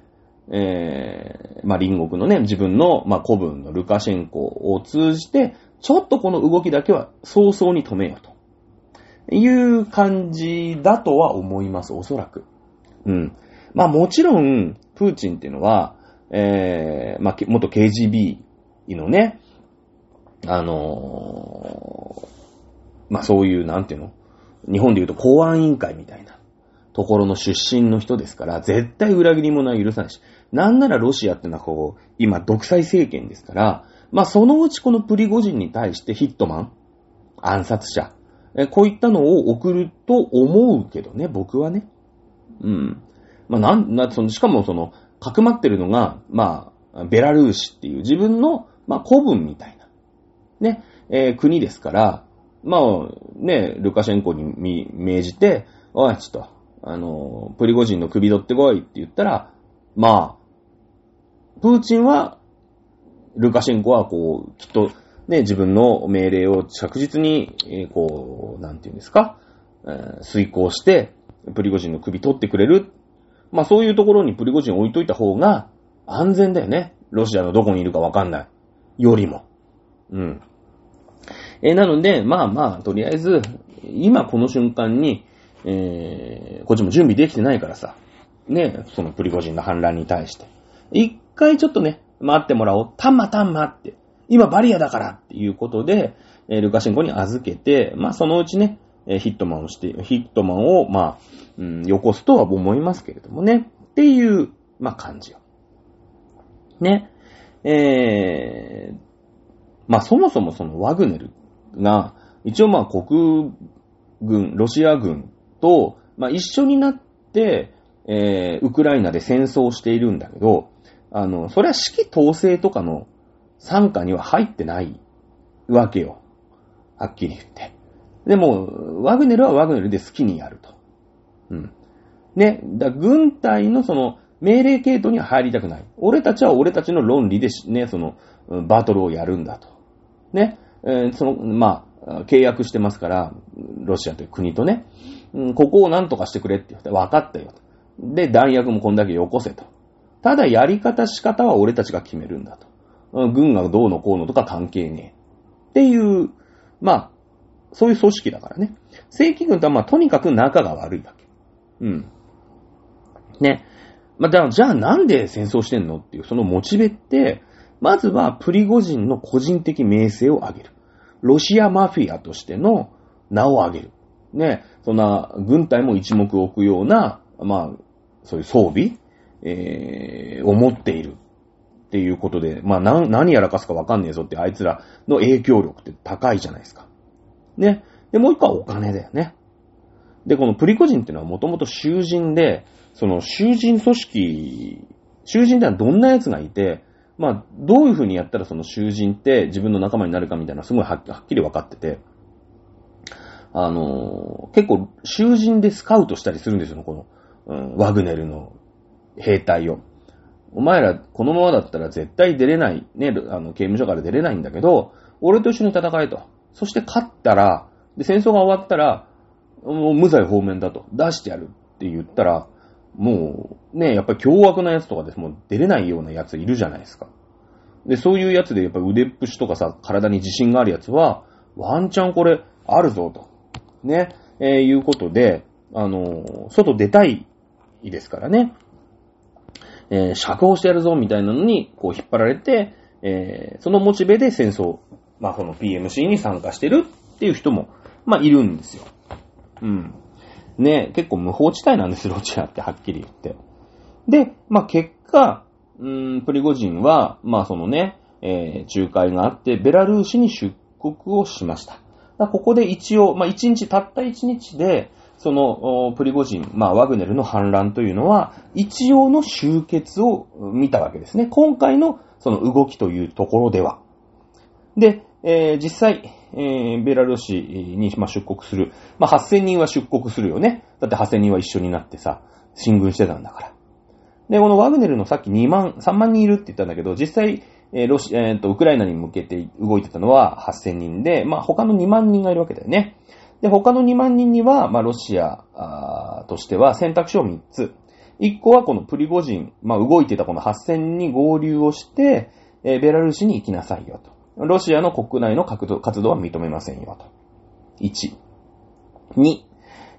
えー、まあ、隣国のね、自分の、まあ、古文のルカシェンコを通じて、ちょっとこの動きだけは早々に止めようと。いう感じだとは思います、おそらく。うん。まあもちろん、プーチンっていうのは、えー、まあ、元 KGB のね、あのー、まあそういう、なんていうの？日本で言うと公安委員会みたいなところの出身の人ですから、絶対裏切り者は許さないし、なんならロシアってのはこう、今独裁政権ですから、まあそのうちこのプリゴジンに対してヒットマン、暗殺者、えこういったのを送ると思うけどね、僕はね。うん。まあなん、な、その、しかもその、かくまってるのが、まあ、ベラルーシっていう自分の、まあ古文みたいな、ね、えー、国ですから、まあ、ね、ルカシェンコに命じて、おい、ちょっと、あの、プリゴジンの首取ってこいって言ったら、まあ、プーチンは、ルカシェンコはこう、きっと、ね、自分の命令を着実に、えー、こう、なんていうんですか、えー、遂行して、プリゴジンの首取ってくれる。まあそういうところにプリゴジン置いといた方が安全だよね。ロシアのどこにいるかわかんない。よりも。うん。えー、なので、まあまあ、とりあえず、今この瞬間に、えー、こっちも準備できてないからさ、ね、そのプリゴジンの反乱に対して。一回ちょっとね、待ってもらおう。たんまたんまって。今バリアだからっていうことで、え、ルカシェンコに預けて、まあそのうちね、えヒットマンをして、ヒットマンを、まあ、うん、よこすとは思いますけれどもね。っていう、まあ感じよ。ね。えー、まあそもそもそのワグネルが、一応まあ国軍、ロシア軍と、まあ一緒になって、えー、ウクライナで戦争しているんだけど、あの、それは指揮統制とかの参加には入ってないわけよ。はっきり言って。でも、ワグネルはワグネルで好きにやると。うん。ね、だ軍隊のその命令系統には入りたくない。俺たちは俺たちの論理でね、その、バトルをやるんだと。ね、えー、その、まあ、契約してますから、ロシアという国とね、うん、ここを何とかしてくれって言って、分かったよ。で、弾薬もこんだけよこせと。ただ、やり方仕方は俺たちが決めるんだと。軍がどうのこうのとか関係ねえ。っていう、まあ、そういう組織だからね。正規軍とはまあ、とにかく仲が悪いわけ。うん。ね。まあ、じゃあなんで戦争してんのっていう、そのモチベって、まずはプリゴジンの個人的名声を上げる。ロシアマフィアとしての名を上げる。ね、そんな軍隊も一目置くような、まあ、そういう装備、えー、を持っている。っていうことで、まあ何、何やらかすかわかんねえぞってあいつらの影響力って高いじゃないですか。ね。で、もう一個はお金だよね。で、このプリコジンっていうのはもともと囚人で、その囚人組織、囚人ってのはどんな奴がいて、まあ、どういう風にやったらその囚人って自分の仲間になるかみたいなすごいはっきり分かってて、あのー、結構囚人でスカウトしたりするんですよ、この、うん、ワグネルの兵隊を。お前ら、このままだったら絶対出れない、ね、あの、刑務所から出れないんだけど、俺と一緒に戦えと。そして勝ったら、で、戦争が終わったら、もう無罪放免だと。出してやるって言ったら、もう、ね、やっぱり凶悪なやつとかですもう出れないようなやついるじゃないですか。で、そういうやつでやっぱ腕っぷしとかさ、体に自信があるやつは、ワンチャンこれ、あるぞと。ね、えー、いうことで、あのー、外出たいですからね。えー、釈放してやるぞみたいなのに、こう引っ張られて、えー、そのモチベで戦争、まあ、この PMC に参加してるっていう人も、まあ、いるんですよ。うん。ね、結構無法地帯なんです、ロシアってはっきり言って。で、まあ、結果、うん、プリゴジンは、まあ、そのね、えー、仲介があって、ベラルーシに出国をしました。ここで一応、まあ、一日、たった一日で、その、プリゴジン、まあ、ワグネルの反乱というのは、一応の終結を見たわけですね。今回のその動きというところでは。で、えー、実際、えー、ベラルーシに、まあ、出国する。まあ、8000人は出国するよね。だって8000人は一緒になってさ、進軍してたんだから。で、このワグネルのさっき2万、3万人いるって言ったんだけど、実際、えー、ロシ、えー、と、ウクライナに向けて動いてたのは8000人で、まあ、他の2万人がいるわけだよね。で、他の2万人には、まあ、ロシアとしては選択肢を3つ。1個はこのプリゴジン、まあ、動いてたこの8000に合流をして、えー、ベラルーシに行きなさいよと。ロシアの国内の活動は認めませんよと。1。2。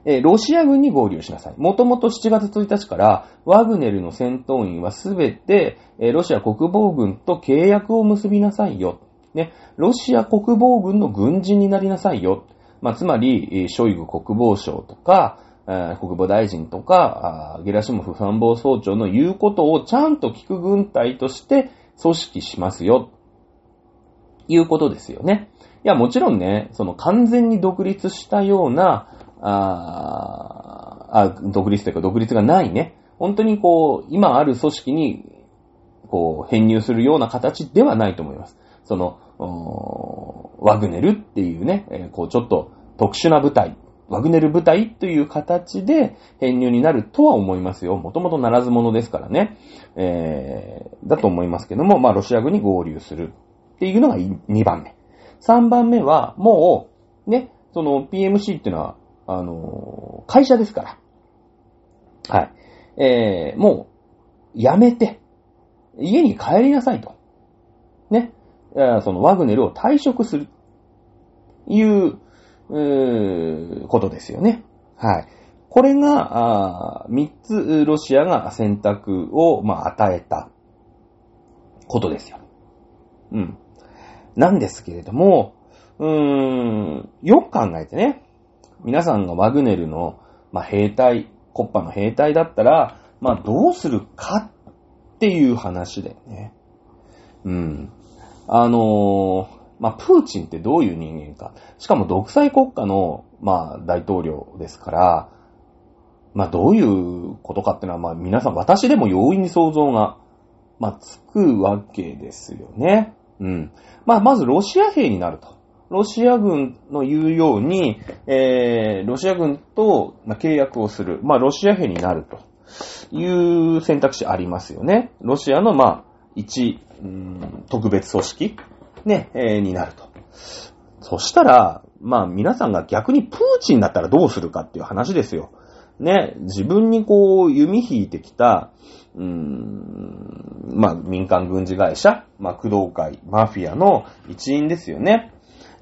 えー、ロシア軍に合流しなさい。もともと7月1日から、ワグネルの戦闘員はすべて、えー、ロシア国防軍と契約を結びなさいよ。ね、ロシア国防軍の軍人になりなさいよ。まあ、つまり、ショイグ国防省とか、国防大臣とか、ゲラシモフ参謀総長の言うことをちゃんと聞く軍隊として組織しますよ。いうことですよね。いや、もちろんね、その完全に独立したような、ああ、独立というか独立がないね。本当にこう、今ある組織に、こう、編入するような形ではないと思います。その、ワグネルっていうね、えー、こうちょっと特殊な部隊、ワグネル部隊という形で編入になるとは思いますよ。もともとならず者ですからね。えー、だと思いますけども、まあロシア軍に合流するっていうのが2番目。3番目は、もう、ね、その PMC っていうのは、あのー、会社ですから。はい。えー、もう、やめて、家に帰りなさいと。ね。そのワグネルを退職する。いう、うことですよね。はい。これが、三つロシアが選択を、まあ、与えたことですよ。うん。なんですけれども、うーん、よく考えてね、皆さんがワグネルの、まあ、兵隊、コッパの兵隊だったら、まあ、どうするかっていう話だよね。うん。あの、まあ、プーチンってどういう人間か。しかも独裁国家の、まあ、大統領ですから、まあ、どういうことかってのは、まあ、皆さん、私でも容易に想像が、まあ、つくわけですよね。うん。まあ、まず、ロシア兵になると。ロシア軍の言うように、えー、ロシア軍と、まあ、契約をする。まあ、ロシア兵になるという選択肢ありますよね。ロシアの、まあ、一、特別組織、ね、えー、になると。そしたら、まあ皆さんが逆にプーチンだったらどうするかっていう話ですよ。ね、自分にこう弓引いてきた、うーん、まあ民間軍事会社、まあ工藤会、マフィアの一員ですよね。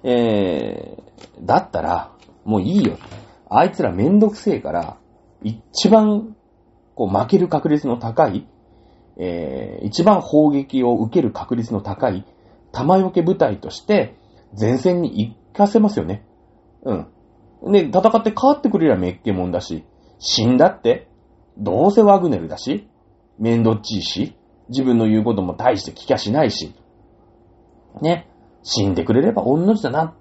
えー、だったら、もういいよ。あいつらめんどくせえから、一番、こう負ける確率の高い、えー、一番砲撃を受ける確率の高い弾よけ部隊として前線に行かせますよね。うん。で、戦って変わってくれりゃめっけもんだし、死んだって、どうせワグネルだし、めんどっちいし、自分の言うことも大して聞きゃしないし。ね。死んでくれれば御の字だな。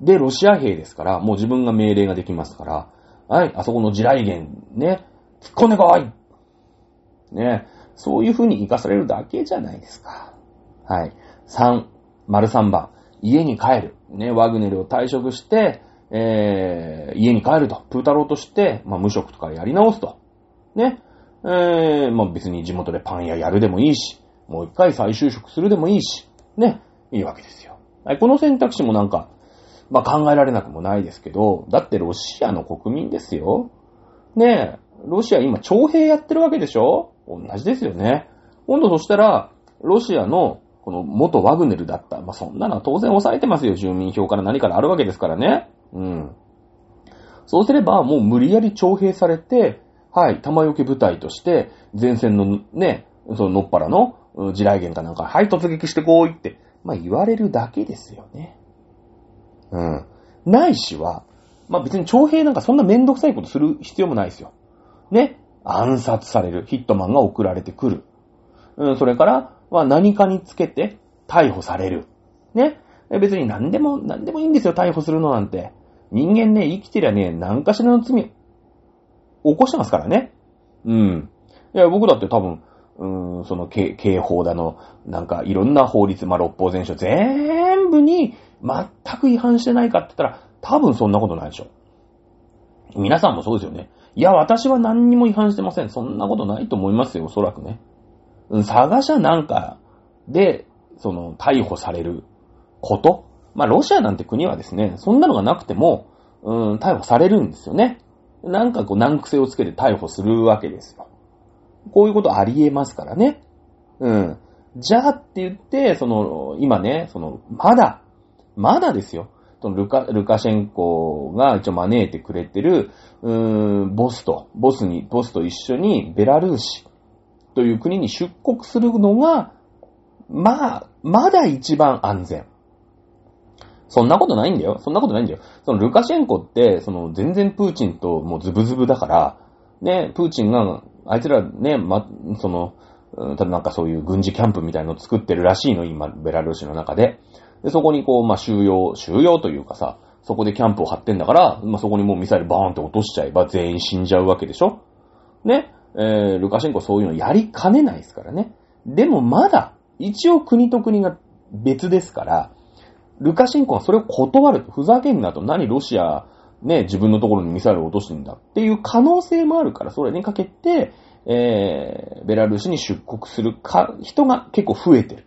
で、ロシア兵ですから、もう自分が命令ができますから、はい、あそこの地雷原、ね、突っ込んでこいね、そういう風に生かされるだけじゃないですか。はい。3、丸3番、家に帰る。ね、ワグネルを退職して、えー、家に帰ると。プータローとして、まあ、無職とかやり直すと。ね。えー、まあ、別に地元でパン屋やるでもいいし、もう一回再就職するでもいいし、ね。いいわけですよ。はい、この選択肢もなんか、まあ、考えられなくもないですけど、だってロシアの国民ですよ。ねえ、ロシア今徴兵やってるわけでしょ？同じですよね。今度そしたら、ロシアのこの元ワグネルだった。まあ、そんなのは当然抑えてますよ。住民票から何からあるわけですからね。うん。そうすれば、もう無理やり徴兵されて、はい、玉よけ部隊として、前線のね、そののっぱらの地雷原かなんか、はい、突撃してこいって、まあ言われるだけですよね。うん。ないしは、まあ別に徴兵なんかそんなめんどくさいことする必要もないですよ。ね。暗殺される。ヒットマンが送られてくる。うん、それから、まあ何かにつけて逮捕される。ね。別に何でも、何でもいいんですよ、逮捕するのなんて。人間ね、生きてりゃね、何かしらの罪、起こしてますからね。うん。いや、僕だって多分、うーん、その刑、刑法だの、なんかいろんな法律、まあ、六法全書全部に全く違反してないかって言ったら、多分そんなことないでしょ。皆さんもそうですよね。いや、私は何にも違反してません。そんなことないと思いますよ、おそらくね。うん、探しゃなんかで、その、逮捕されること。まあ、ロシアなんて国はですね、そんなのがなくても、うん、逮捕されるんですよね。なんかこう、難癖をつけて逮捕するわけですよ。こういうことありえますからね。うん。じゃあって言って、その、今ね、その、まだ、まだですよ。そのルカ、ルカシェンコが一応招いてくれてる、うーん、ボスと、ボスに、ボスと一緒にベラルーシという国に出国するのが、まあ、まだ一番安全。そんなことないんだよ。そんなことないんだよ。そのルカシェンコって、その全然プーチンともうズブズブだから、ね、プーチンが、あいつらね、ま、その、ただなんかそういう軍事キャンプみたいのを作ってるらしいの、今、ベラルーシの中で。で、そこにこう、まあ、収容、収容というかさ、そこでキャンプを張ってんだから、まあ、そこにもうミサイルバーンって落としちゃえば全員死んじゃうわけでしょ？ね？えー、ルカシェンコそういうのやりかねないですからね。でもまだ、一応国と国が別ですから、ルカシェンコはそれを断る。ふざけんなと。何ロシア、ね、自分のところにミサイルを落とすんだっていう可能性もあるから、それにかけて、えー、ベラルーシに出国するか、人が結構増えてる。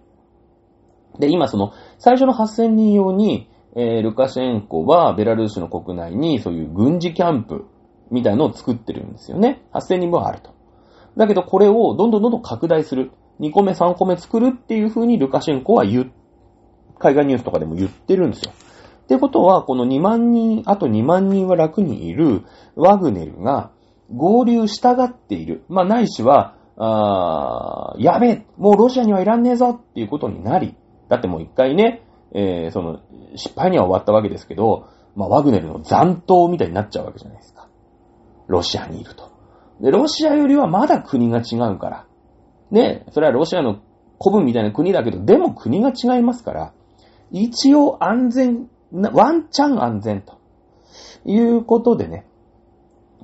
で、今その、最初の8000人用に、えー、ルカシェンコはベラルーシの国内にそういう軍事キャンプみたいのを作ってるんですよね。8000人分あると。だけどこれをどんどんどんどん拡大する。2個目3個目作るっていう風にルカシェンコは言っ海外ニュースとかでも言ってるんですよ。ってことは、この2万人、あと2万人は楽にいるワグネルが合流したがっている。まあ、ないしは、あやべえ、もうロシアにはいらんねえぞっていうことになり、だってもう一回ね、えー、その、失敗には終わったわけですけど、まあ、ワグネルの残党みたいになっちゃうわけじゃないですか。ロシアにいると。で、ロシアよりはまだ国が違うから。ね、それはロシアの古文みたいな国だけど、でも国が違いますから、一応安全、ワンチャン安全ということでね、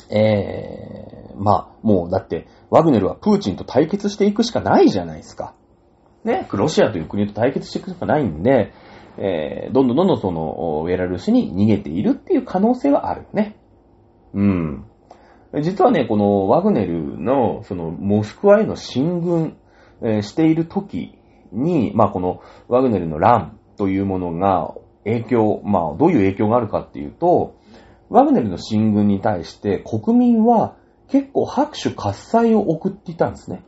えー、まあ、もうだって、ワグネルはプーチンと対決していくしかないじゃないですか。ね、ロシアという国と対決していくしかないんで、えー、どんどんどんどんその、ベラルーシに逃げているっていう可能性はあるね。うん。実はね、このワグネルの、その、モスクワへの進軍、えー、している時に、まあこの、ワグネルの乱というものが影響、まあ、どういう影響があるかっていうと、ワグネルの進軍に対して国民は結構拍手喝采を送っていたんですね。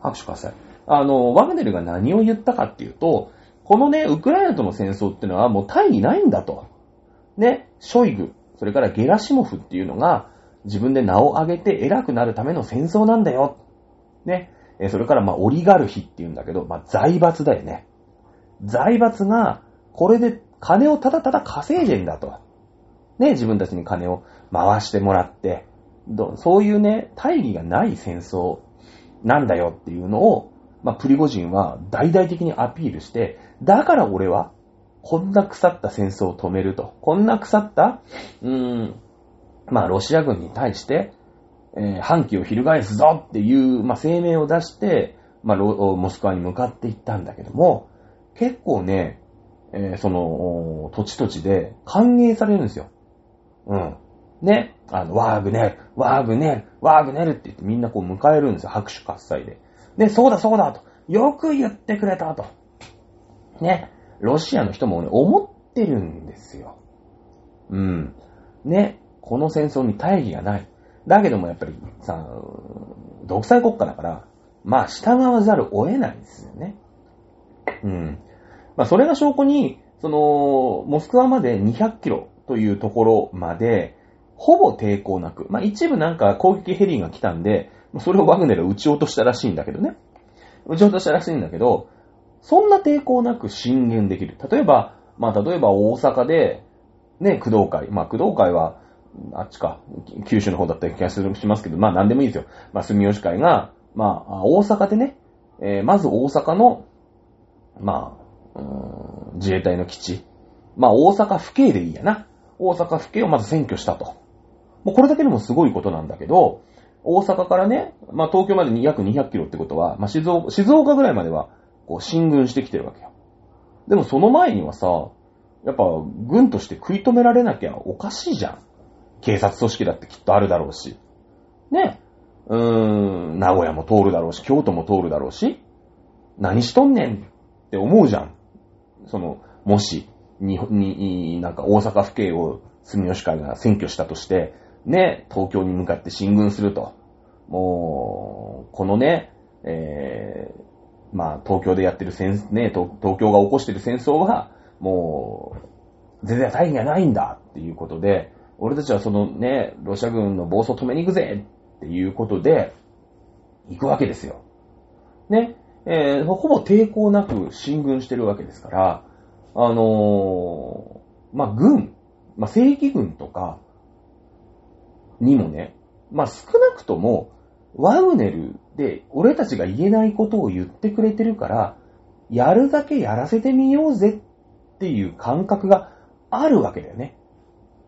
拍手喝采。あの、ワグネルが何を言ったかっていうと、このね、ウクライナとの戦争っていうのはもう大義ないんだと。ね、ショイグ、それからゲラシモフっていうのが自分で名を挙げて偉くなるための戦争なんだよ。ね、それからまあオリガルヒっていうんだけど、まあ財閥だよね。財閥が、これで金をただただ稼いでんだと。ね、自分たちに金を回してもらって、そういうね、大義がない戦争なんだよっていうのを、まあ、プリゴジンは大々的にアピールして、だから俺は、こんな腐った戦争を止めると。こんな腐った、うーん、まあ、ロシア軍に対して、えー、反旗を翻すぞっていう、まあ、声明を出して、まあ、モスクワに向かっていったんだけども、結構ね、えー、その、土地土地で歓迎されるんですよ。うん。ね。あの、ワーグネル、ワーグネル、ワーグネルって言ってみんなこう迎えるんですよ。拍手喝采で。で、そうだそうだと。よく言ってくれたと。ね。ロシアの人もね、思ってるんですよ。うん。ね。この戦争に大義がない。だけどもやっぱりさ、独裁国家だから、まあ従わざるを得ないんですよね。うん。まあそれが証拠に、その、モスクワまで200キロというところまで、ほぼ抵抗なく、まあ一部なんか攻撃ヘリが来たんで、それをワグネルは撃ち落としたらしいんだけどね。撃ち落としたらしいんだけど、そんな抵抗なく進言できる。例えば、まあ例えば大阪で、ね、工藤会。まあ工藤会は、あっちか、九州の方だった気がするしますけど、まあ何でもいいですよ。まあ住吉会が、まあ大阪でね、えー、まず大阪の、まあ、自衛隊の基地。まあ大阪府警でいいやな。大阪府警をまず占拠したと。もうこれだけでもすごいことなんだけど、大阪からね、まあ東京までに約200キロってことは、まあ静岡、静岡ぐらいまでは、こう進軍してきてるわけよ。でもその前にはさ、やっぱ軍として食い止められなきゃおかしいじゃん。警察組織だってきっとあるだろうし。ね。うーん、名古屋も通るだろうし、京都も通るだろうし。何しとんねんって思うじゃん。その、もし、に、に、なんか大阪府警を住吉会が占拠したとして、ね、東京に向かって進軍すると。もう、このね、えー、まあ、東京でやってる戦、ね、東京が起こしてる戦争は、もう、全然大義がないんだっていうことで、俺たちはそのね、ロシア軍の暴走止めに行くぜっていうことで、行くわけですよ。ね、えー、ほぼ抵抗なく進軍してるわけですから、あのー、まあ、軍、まあ、正規軍とかにもね、まあ、少なくとも、ワグネルで俺たちが言えないことを言ってくれてるから、やるだけやらせてみようぜっていう感覚があるわけだよね。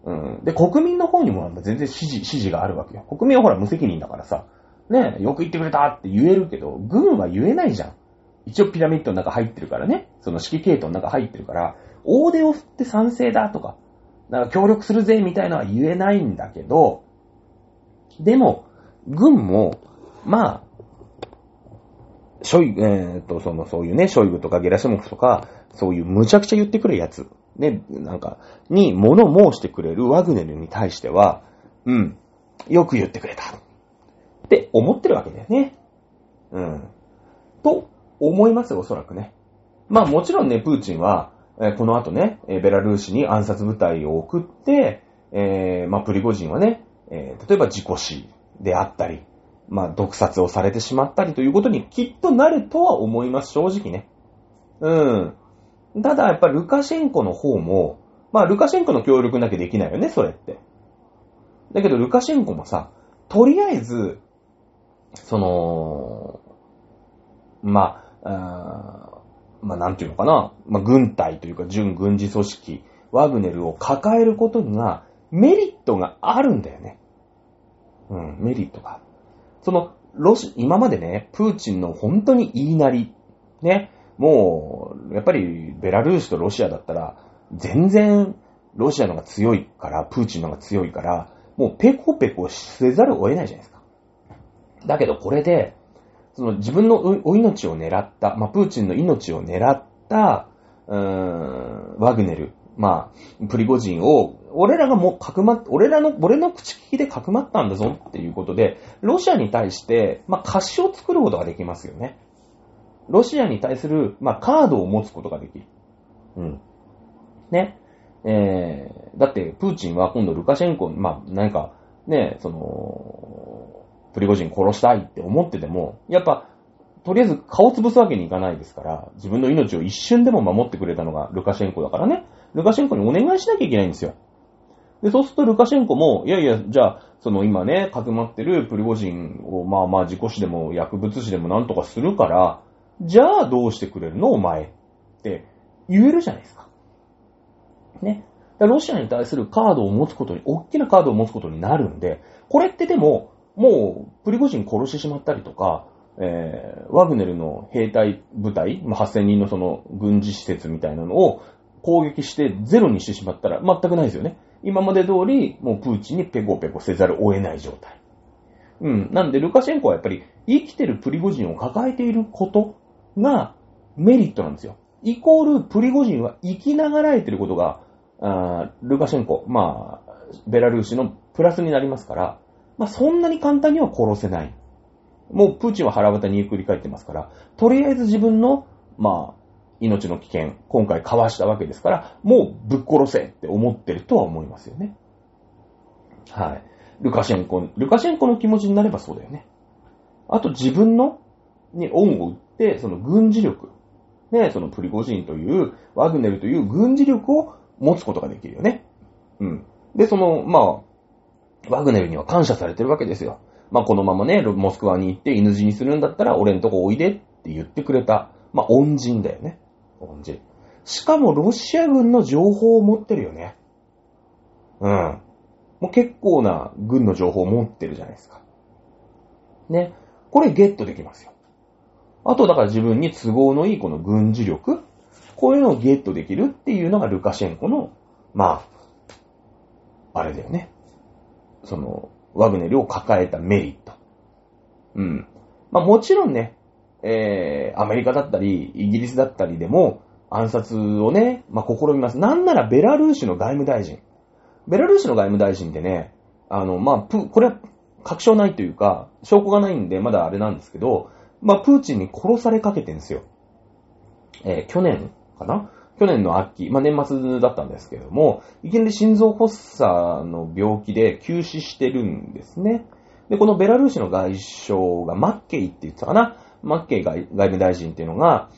うん。で、国民の方にも全然指示、指示があるわけよ。国民はほら無責任だからさ、ね、よく言ってくれたって言えるけど、軍は言えないじゃん。一応ピラミッドの中入ってるからね。その指揮系統の中入ってるから、大手を振って賛成だとか、なんか協力するぜみたいのは言えないんだけど、でも、軍も、まあ、ショイ、えー、っと、その、そういうね、ショイグとかゲラシモフとか、そういう無茶苦茶言ってくるやつ、ね、なんか、に物申してくれるワグネルに対しては、うん、よく言ってくれた。って思ってるわけだよね。うん。と、思いますよ、おそらくね。まあもちろんね、プーチンは、えー、この後ね、ベラルーシに暗殺部隊を送って、えー、まあプリゴジンはね、えー、例えば自己死であったり、まあ毒殺をされてしまったりということにきっとなるとは思います、正直ね。うん。ただやっぱルカシェンコの方も、まあルカシェンコの協力なきゃできないよね、それって。だけどルカシェンコもさ、とりあえず、その、まあ、あまあ、なんていうのかな、まあ、軍隊というか準軍事組織、ワグネルを抱えることには、メリットがあるんだよね。うん、メリットが。その、ロシ、今までね、プーチンの本当に言いなり、ね、もう、やっぱり、ベラルーシとロシアだったら、全然、ロシアのが強いから、プーチンのが強いから、もうペコペコせざるを得ないじゃないですか。だけどこれで、その自分のお命を狙った、まあ、プーチンの命を狙った、うーん、ワグネル、まあ、プリゴジンを、俺らがもうかくま、俺らの、俺の口利きでかくまったんだぞっていうことで、ロシアに対して、まあ、貸しを作ることができますよね。ロシアに対する、まあ、カードを持つことができる。うん。ね。えー、だって、プーチンは今度ルカシェンコ、まあ、何か、ね、その、プリゴジン殺したいって思ってても、やっぱ、とりあえず顔潰すわけにいかないですから、自分の命を一瞬でも守ってくれたのがルカシェンコだからね、ルカシェンコにお願いしなきゃいけないんですよ。で、そうするとルカシェンコも、いやいや、じゃあ、その今ね、かくまってるプリゴジンを、まあまあ自己死でも薬物死でもなんとかするから、じゃあどうしてくれるの？お前って言えるじゃないですか。ね。ロシアに対するカードを持つことに、大きなカードを持つことになるんで、これってでも、もう、プリゴジン殺してしまったりとか、えー、ワグネルの兵隊部隊、8000人のその軍事施設みたいなのを攻撃してゼロにしてしまったら全くないですよね。今まで通り、もうプーチンにペコペコせざるを得ない状態。うん。なんで、ルカシェンコはやっぱり生きてるプリゴジンを抱えていることがメリットなんですよ。イコール、プリゴジンは生きながらえてることが、あルカシェンコ、まあ、ベラルーシのプラスになりますから、まあ、そんなに簡単には殺せない。もうプーチンは腹渡に繰り返ってますから、とりあえず自分の、まあ、命の危険、今回かわしたわけですから、もうぶっ殺せって思ってるとは思いますよね。はい。ルカシェンコ、ルカシェンコの気持ちになればそうだよね。あと自分の、に恩を売って、その軍事力、ね、そのプリゴジンという、ワグネルという軍事力を持つことができるよね。うん。で、その、まあ、ワグネルには感謝されてるわけですよ。まあ、このままね、モスクワに行って犬死にするんだったら、俺んとこおいでって言ってくれた。まあ、恩人だよね。恩人。しかも、ロシア軍の情報を持ってるよね。うん。もう結構な軍の情報を持ってるじゃないですか。ね。これゲットできますよ。あと、だから自分に都合のいいこの軍事力、こういうのをゲットできるっていうのがルカシェンコの、まあ、あれだよね。その、ワグネルを抱えたメリット。うん。まあもちろんね、えー、アメリカだったり、イギリスだったりでも、暗殺をね、まあ試みます。なんならベラルーシの外務大臣。ベラルーシの外務大臣ってね、あの、まあ、プ、これは確証ないというか、証拠がないんで、まだあれなんですけど、まあ、プーチンに殺されかけてんですよ。えー、去年かな？去年の秋、まあ、年末だったんですけども、いきなり心臓発作の病気で休止してるんですね。で、このベラルーシの外相がマッケイって言ってたかな？マッケイ外務大臣っていうのが、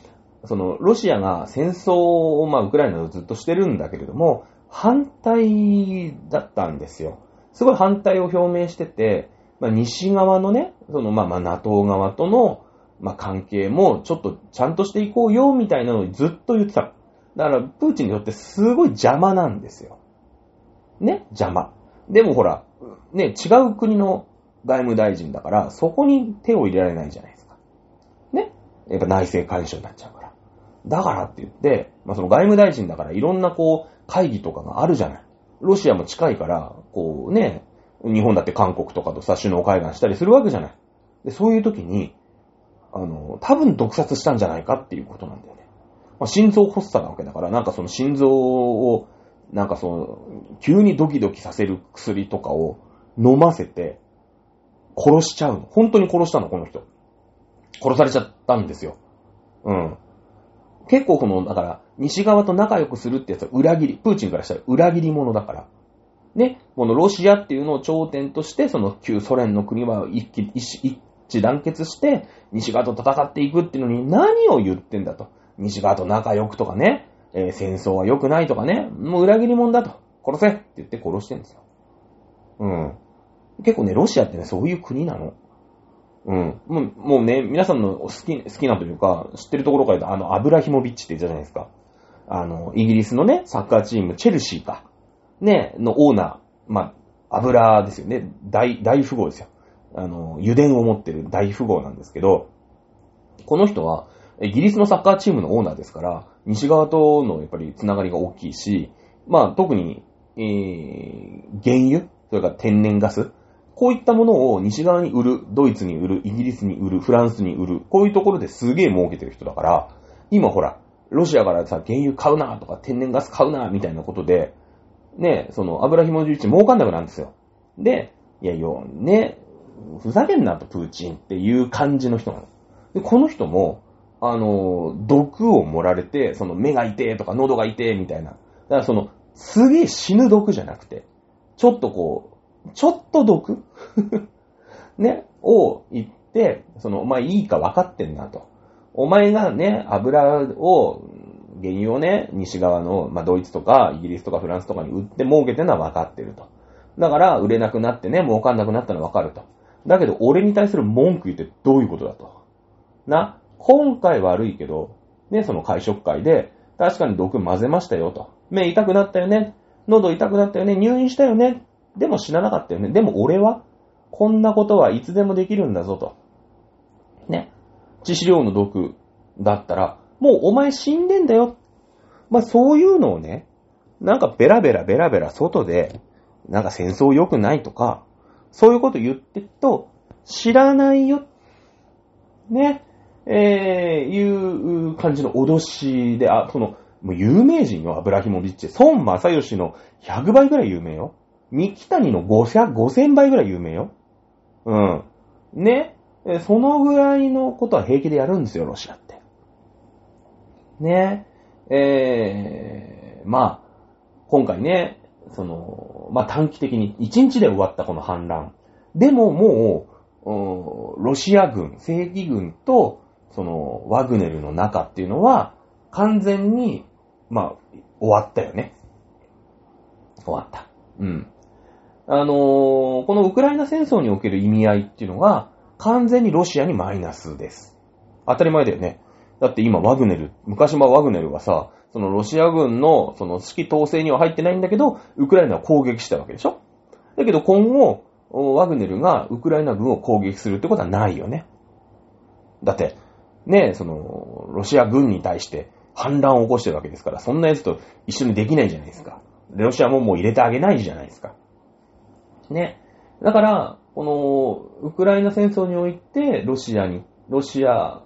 その、ロシアが戦争を、まあ、ウクライナでずっとしてるんだけれども、反対だったんですよ。すごい反対を表明してて、まあ、西側のね、その、まあ、まあ、NATO 側との、まあ、関係もちょっとちゃんとしていこうよ、みたいなのをずっと言ってた。だから、プーチンにとってすごい邪魔なんですよ。ね？邪魔。でもほら、ね、違う国の外務大臣だから、そこに手を入れられないじゃない。やっぱ内政干渉になっちゃうから。だからって言って、まあその外務大臣だからいろんなこう、会議とかがあるじゃない。ロシアも近いから、こうね、日本だって韓国とかとさ、首脳会談したりするわけじゃない。で、そういう時に、あの、多分毒殺したんじゃないかっていうことなんだよね。まあ、心臓発作なわけだから、なんかその心臓を、なんかその、急にドキドキさせる薬とかを飲ませて、殺しちゃうの。本当に殺したの、この人。殺されちゃったんですよ。うん。結構この、だから、西側と仲良くするってやつは裏切り、プーチンからしたら裏切り者だから。ね、このロシアっていうのを頂点として、その旧ソ連の国は一気一致団結して、西側と戦っていくっていうのに何を言ってんだと。西側と仲良くとかね、えー、戦争は良くないとかね、もう裏切り者だと。殺せって言って殺してるんですよ。うん。結構ね、ロシアってね、そういう国なの。うん。もうもうね、皆さんの好き、好きなというか、知ってるところから言うと、あの、アブラヒモビッチって言ったじゃないですか。あの、イギリスのね、サッカーチーム、チェルシーか。ね、のオーナー。まあ、油ですよね。大、大富豪ですよ。あの、油田を持ってる大富豪なんですけど、この人は、イギリスのサッカーチームのオーナーですから、西側とのやっぱりつながりが大きいし、まあ特に、えー、原油、それから天然ガス、こういったものを西側に売る、ドイツに売る、イギリスに売る、フランスに売る、こういうところですげえ儲けてる人だから、今ほら、ロシアからさ、原油買うなとか天然ガス買うなみたいなことで、ね、その油紐11儲かんなくなるんですよ。で、いやいや、ね、ふざけんなと、プーチンっていう感じの人なの。で、この人も、あの、毒を盛られて、その目が痛えとか喉が痛えみたいな。だからその、すげえ死ぬ毒じゃなくて、ちょっとこう、ちょっと毒？ね、を言って、その、お前いいか分かってんなと。お前がね、油を、原油をね、西側の、まあ、ドイツとか、イギリスとかフランスとかに売って儲けてるのは分かってると。だから、売れなくなってね、儲かんなくなったのは分かると。だけど、俺に対する文句言ってどういうことだと。な、今回悪いけど、ね、その会食会で、確かに毒混ぜましたよと。目痛くなったよね。喉痛くなったよね。入院したよね。でも死ななかったよね。でも俺は、こんなことはいつでもできるんだぞと。ね。致死量の毒だったら、もうお前死んでんだよ。まあそういうのをね、なんかベラベラベラベラ外で、なんか戦争良くないとか、そういうこと言ってると、知らないよ。ね。えー、いう感じの脅しで、あ、その、もう有名人よ、アブラヒモビッチ。孫正義の100倍ぐらい有名よ。三木谷の500、5000倍ぐらい有名よ。うん。ね。そのぐらいのことは平気でやるんですよ、ロシアって。ね。えー、まあ、今回ね、その、まあ短期的に1日で終わったこの反乱。でももう、ロシア軍、正規軍と、その、ワグネルの中っていうのは、完全に、まあ、終わったよね。終わった。うん。あのー、このウクライナ戦争における意味合いっていうのが、完全にロシアにマイナスです。当たり前だよね。だって今ワグネル、昔はワグネルはさ、そのロシア軍のその指揮統制には入ってないんだけど、ウクライナを攻撃したわけでしょだけど今後、ワグネルがウクライナ軍を攻撃するってことはないよね。だって、ね、その、ロシア軍に対して反乱を起こしてるわけですから、そんな奴と一緒にできないじゃないですか。ロシアももう入れてあげないじゃないですか。ね。だから、この、ウクライナ戦争において、ロシアに、ロシア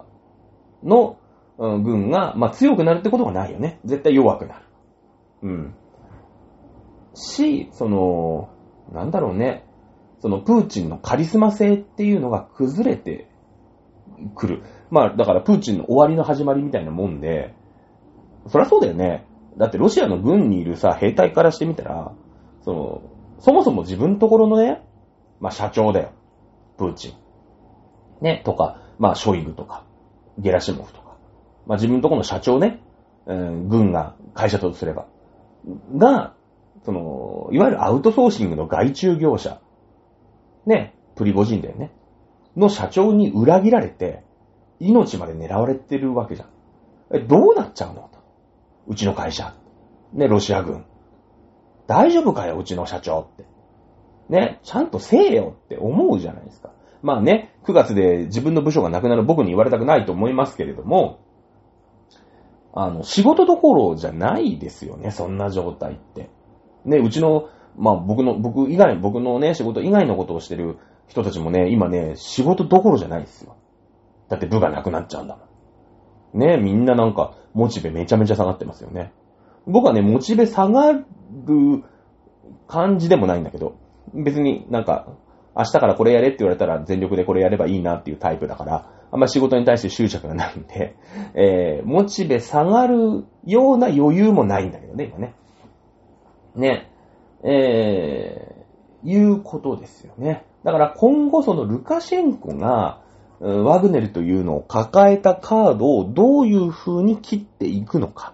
の軍が、まあ、強くなるってことはないよね。絶対弱くなる。うん。し、その、なんだろうね。その、プーチンのカリスマ性っていうのが崩れてくる。まあ、だから、プーチンの終わりの始まりみたいなもんで、そりゃそうだよね。だって、ロシアの軍にいるさ、兵隊からしてみたら、その、そもそも自分のところのね、まあ、社長だよ。プーチン。ね、とか、まあ、ショイグとか、ゲラシモフとか。まあ、自分のところの社長ね、うん、軍が会社とすれば、が、その、いわゆるアウトソーシングの外注業者、ね、プリゴジンだよね、の社長に裏切られて、命まで狙われてるわけじゃん。え、どうなっちゃうのと。うちの会社。ね、ロシア軍。大丈夫かよ、うちの社長って。ね、ちゃんとせえよって思うじゃないですか。まあね、9月で自分の部署がなくなる僕に言われたくないと思いますけれども、あの、仕事どころじゃないですよね、そんな状態って。ね、うちの、まあ僕の、僕以外、僕のね、仕事以外のことをしてる人たちもね、今ね、仕事どころじゃないですよ。だって部がなくなっちゃうんだもん。ね、みんななんか、モチベめちゃめちゃ下がってますよね。僕はね、モチベ下がる感じでもないんだけど、別になんか、明日からこれやれって言われたら全力でこれやればいいなっていうタイプだから、あんま仕事に対して執着がないんで、えー、モチベ下がるような余裕もないんだけどね、今ね。ね。えー、いうことですよね。だから今後そのルカシェンコが、ワグネルというのを抱えたカードをどういう風に切っていくのか。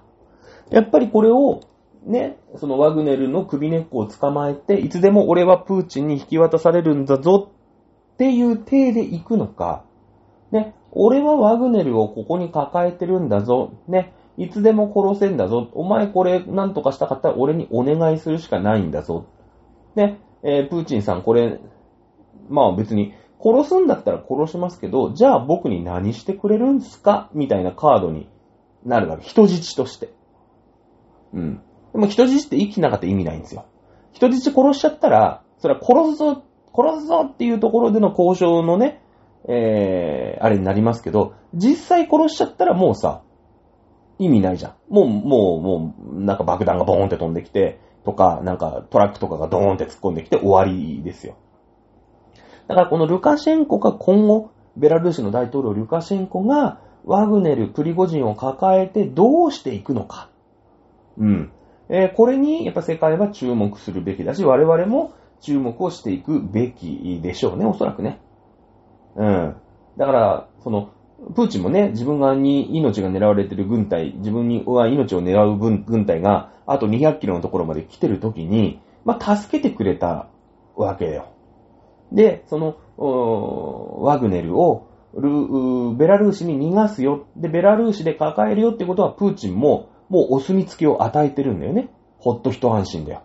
やっぱりこれを、ね、そのワグネルの首根っこを捕まえて、いつでも俺はプーチンに引き渡されるんだぞっていう体で行くのか、ね、俺はワグネルをここに抱えてるんだぞ、ね、いつでも殺せんだぞ、お前これなんとかしたかったら俺にお願いするしかないんだぞ、ね、えー、プーチンさんこれ、まあ別に殺すんだったら殺しますけど、じゃあ僕に何してくれるんすか？みたいなカードになるわけ。人質として。うん。でも人質って生きなかったら意味ないんですよ。人質殺しちゃったら、それは殺すぞ、殺すぞっていうところでの交渉のね、えー、あれになりますけど、実際殺しちゃったらもうさ、意味ないじゃん。もう、もう、もう、なんか爆弾がボーンって飛んできて、とか、なんかトラックとかがドーンって突っ込んできて終わりですよ。だからこのルカシェンコが今後、ベラルーシの大統領ルカシェンコがワグネル、プリゴジンを抱えてどうしていくのか。うん。え、これにやっぱ世界は注目するべきだし、我々も注目をしていくべきでしょうね、おそらくね。うん。だから、その、プーチンもね、自分側に命が狙われてる軍隊、自分には命を狙う軍隊が、あと200キロのところまで来てるときに、まあ、助けてくれたわけよ。で、その、ワグネルを、ルベラルーシに逃がすよ。で、ベラルーシで抱えるよってことは、プーチンも、もうお墨付きを与えてるんだよね。ほっと一安心だよ。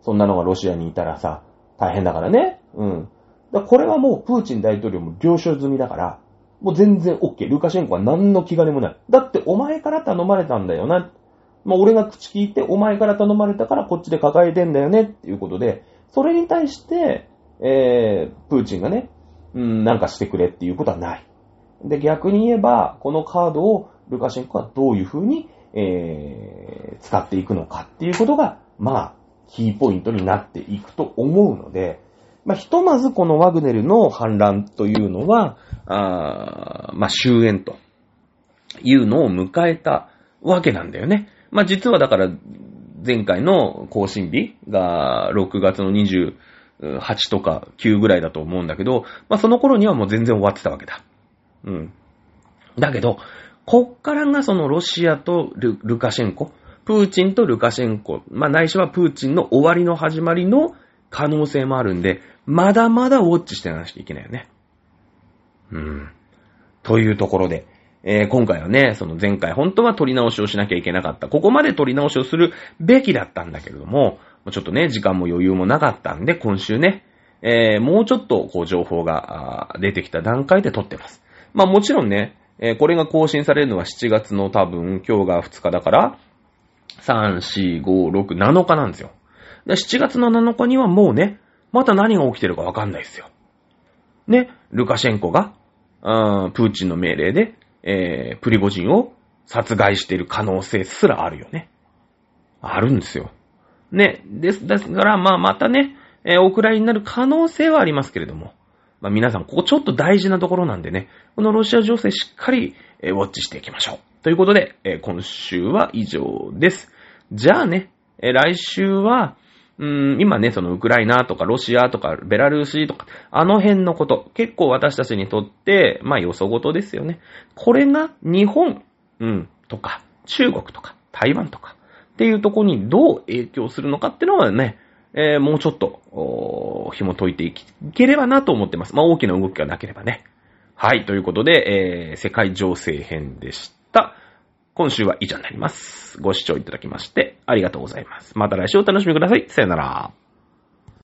そんなのがロシアにいたらさ、大変だからね。うん。だこれはもうプーチン大統領も了承済みだから、もう全然 OK。ルカシェンコは何の気兼ねもない。だってお前から頼まれたんだよな。まあ、俺が口聞いて、お前から頼まれたからこっちで抱えてんだよねっていうことで、それに対して、えー、プーチンがね、うん、なんかしてくれっていうことはない。で、逆に言えば、このカードをルカシェンコはどういうふうに、えー、使っていくのかっていうことが、まあ、キーポイントになっていくと思うので、まあ、ひとまずこのワグネルの反乱というのは、あまあ、終焉というのを迎えたわけなんだよね。まあ、実はだから、前回の更新日が6月の28とか9ぐらいだと思うんだけど、まあ、その頃にはもう全然終わってたわけだ。うん。だけど、こっからがそのロシアとルルカシェンコ、プーチンとルカシェンコ、まあ、ないしはプーチンの終わりの始まりの可能性もあるんで、まだまだウォッチしてなきゃいけないよね。うん。というところで、えー、今回はね、その前回本当は取り直しをしなきゃいけなかった。ここまで取り直しをするべきだったんだけれども、ちょっとね、時間も余裕もなかったんで、今週ね、えー、もうちょっとこう情報が出てきた段階で撮ってます。まあもちろんね、えー、これが更新されるのは7月の多分、今日が2日だから、3、4、5、6、7日なんですよ。7月の7日にはもうね、また何が起きてるかわかんないですよ。ね、ルカシェンコが、うん、プーチンの命令で、えー、プリゴジンを殺害している可能性すらあるよね。あるんですよ。ね、です、ですから、まあ、またね、えー、お蔵入りになる可能性はありますけれども、まあ、皆さん、ここちょっと大事なところなんでね、このロシア情勢しっかり、え、ウォッチしていきましょう。ということで、え、今週は以上です。じゃあね、え、来週は、うん、今ね、そのウクライナとかロシアとかベラルーシとか、あの辺のこと、結構私たちにとって、まあよそごとですよね。これが日本、うん、とか、中国とか、台湾とか、っていうとこにどう影響するのかっていうのはね、えー、もうちょっと、紐解いていければなと思ってます。まあ大きな動きがなければね。はい、ということで、えー、世界情勢編でした。今週は以上になります。ご視聴いただきましてありがとうございます。また来週お楽しみください。さよなら。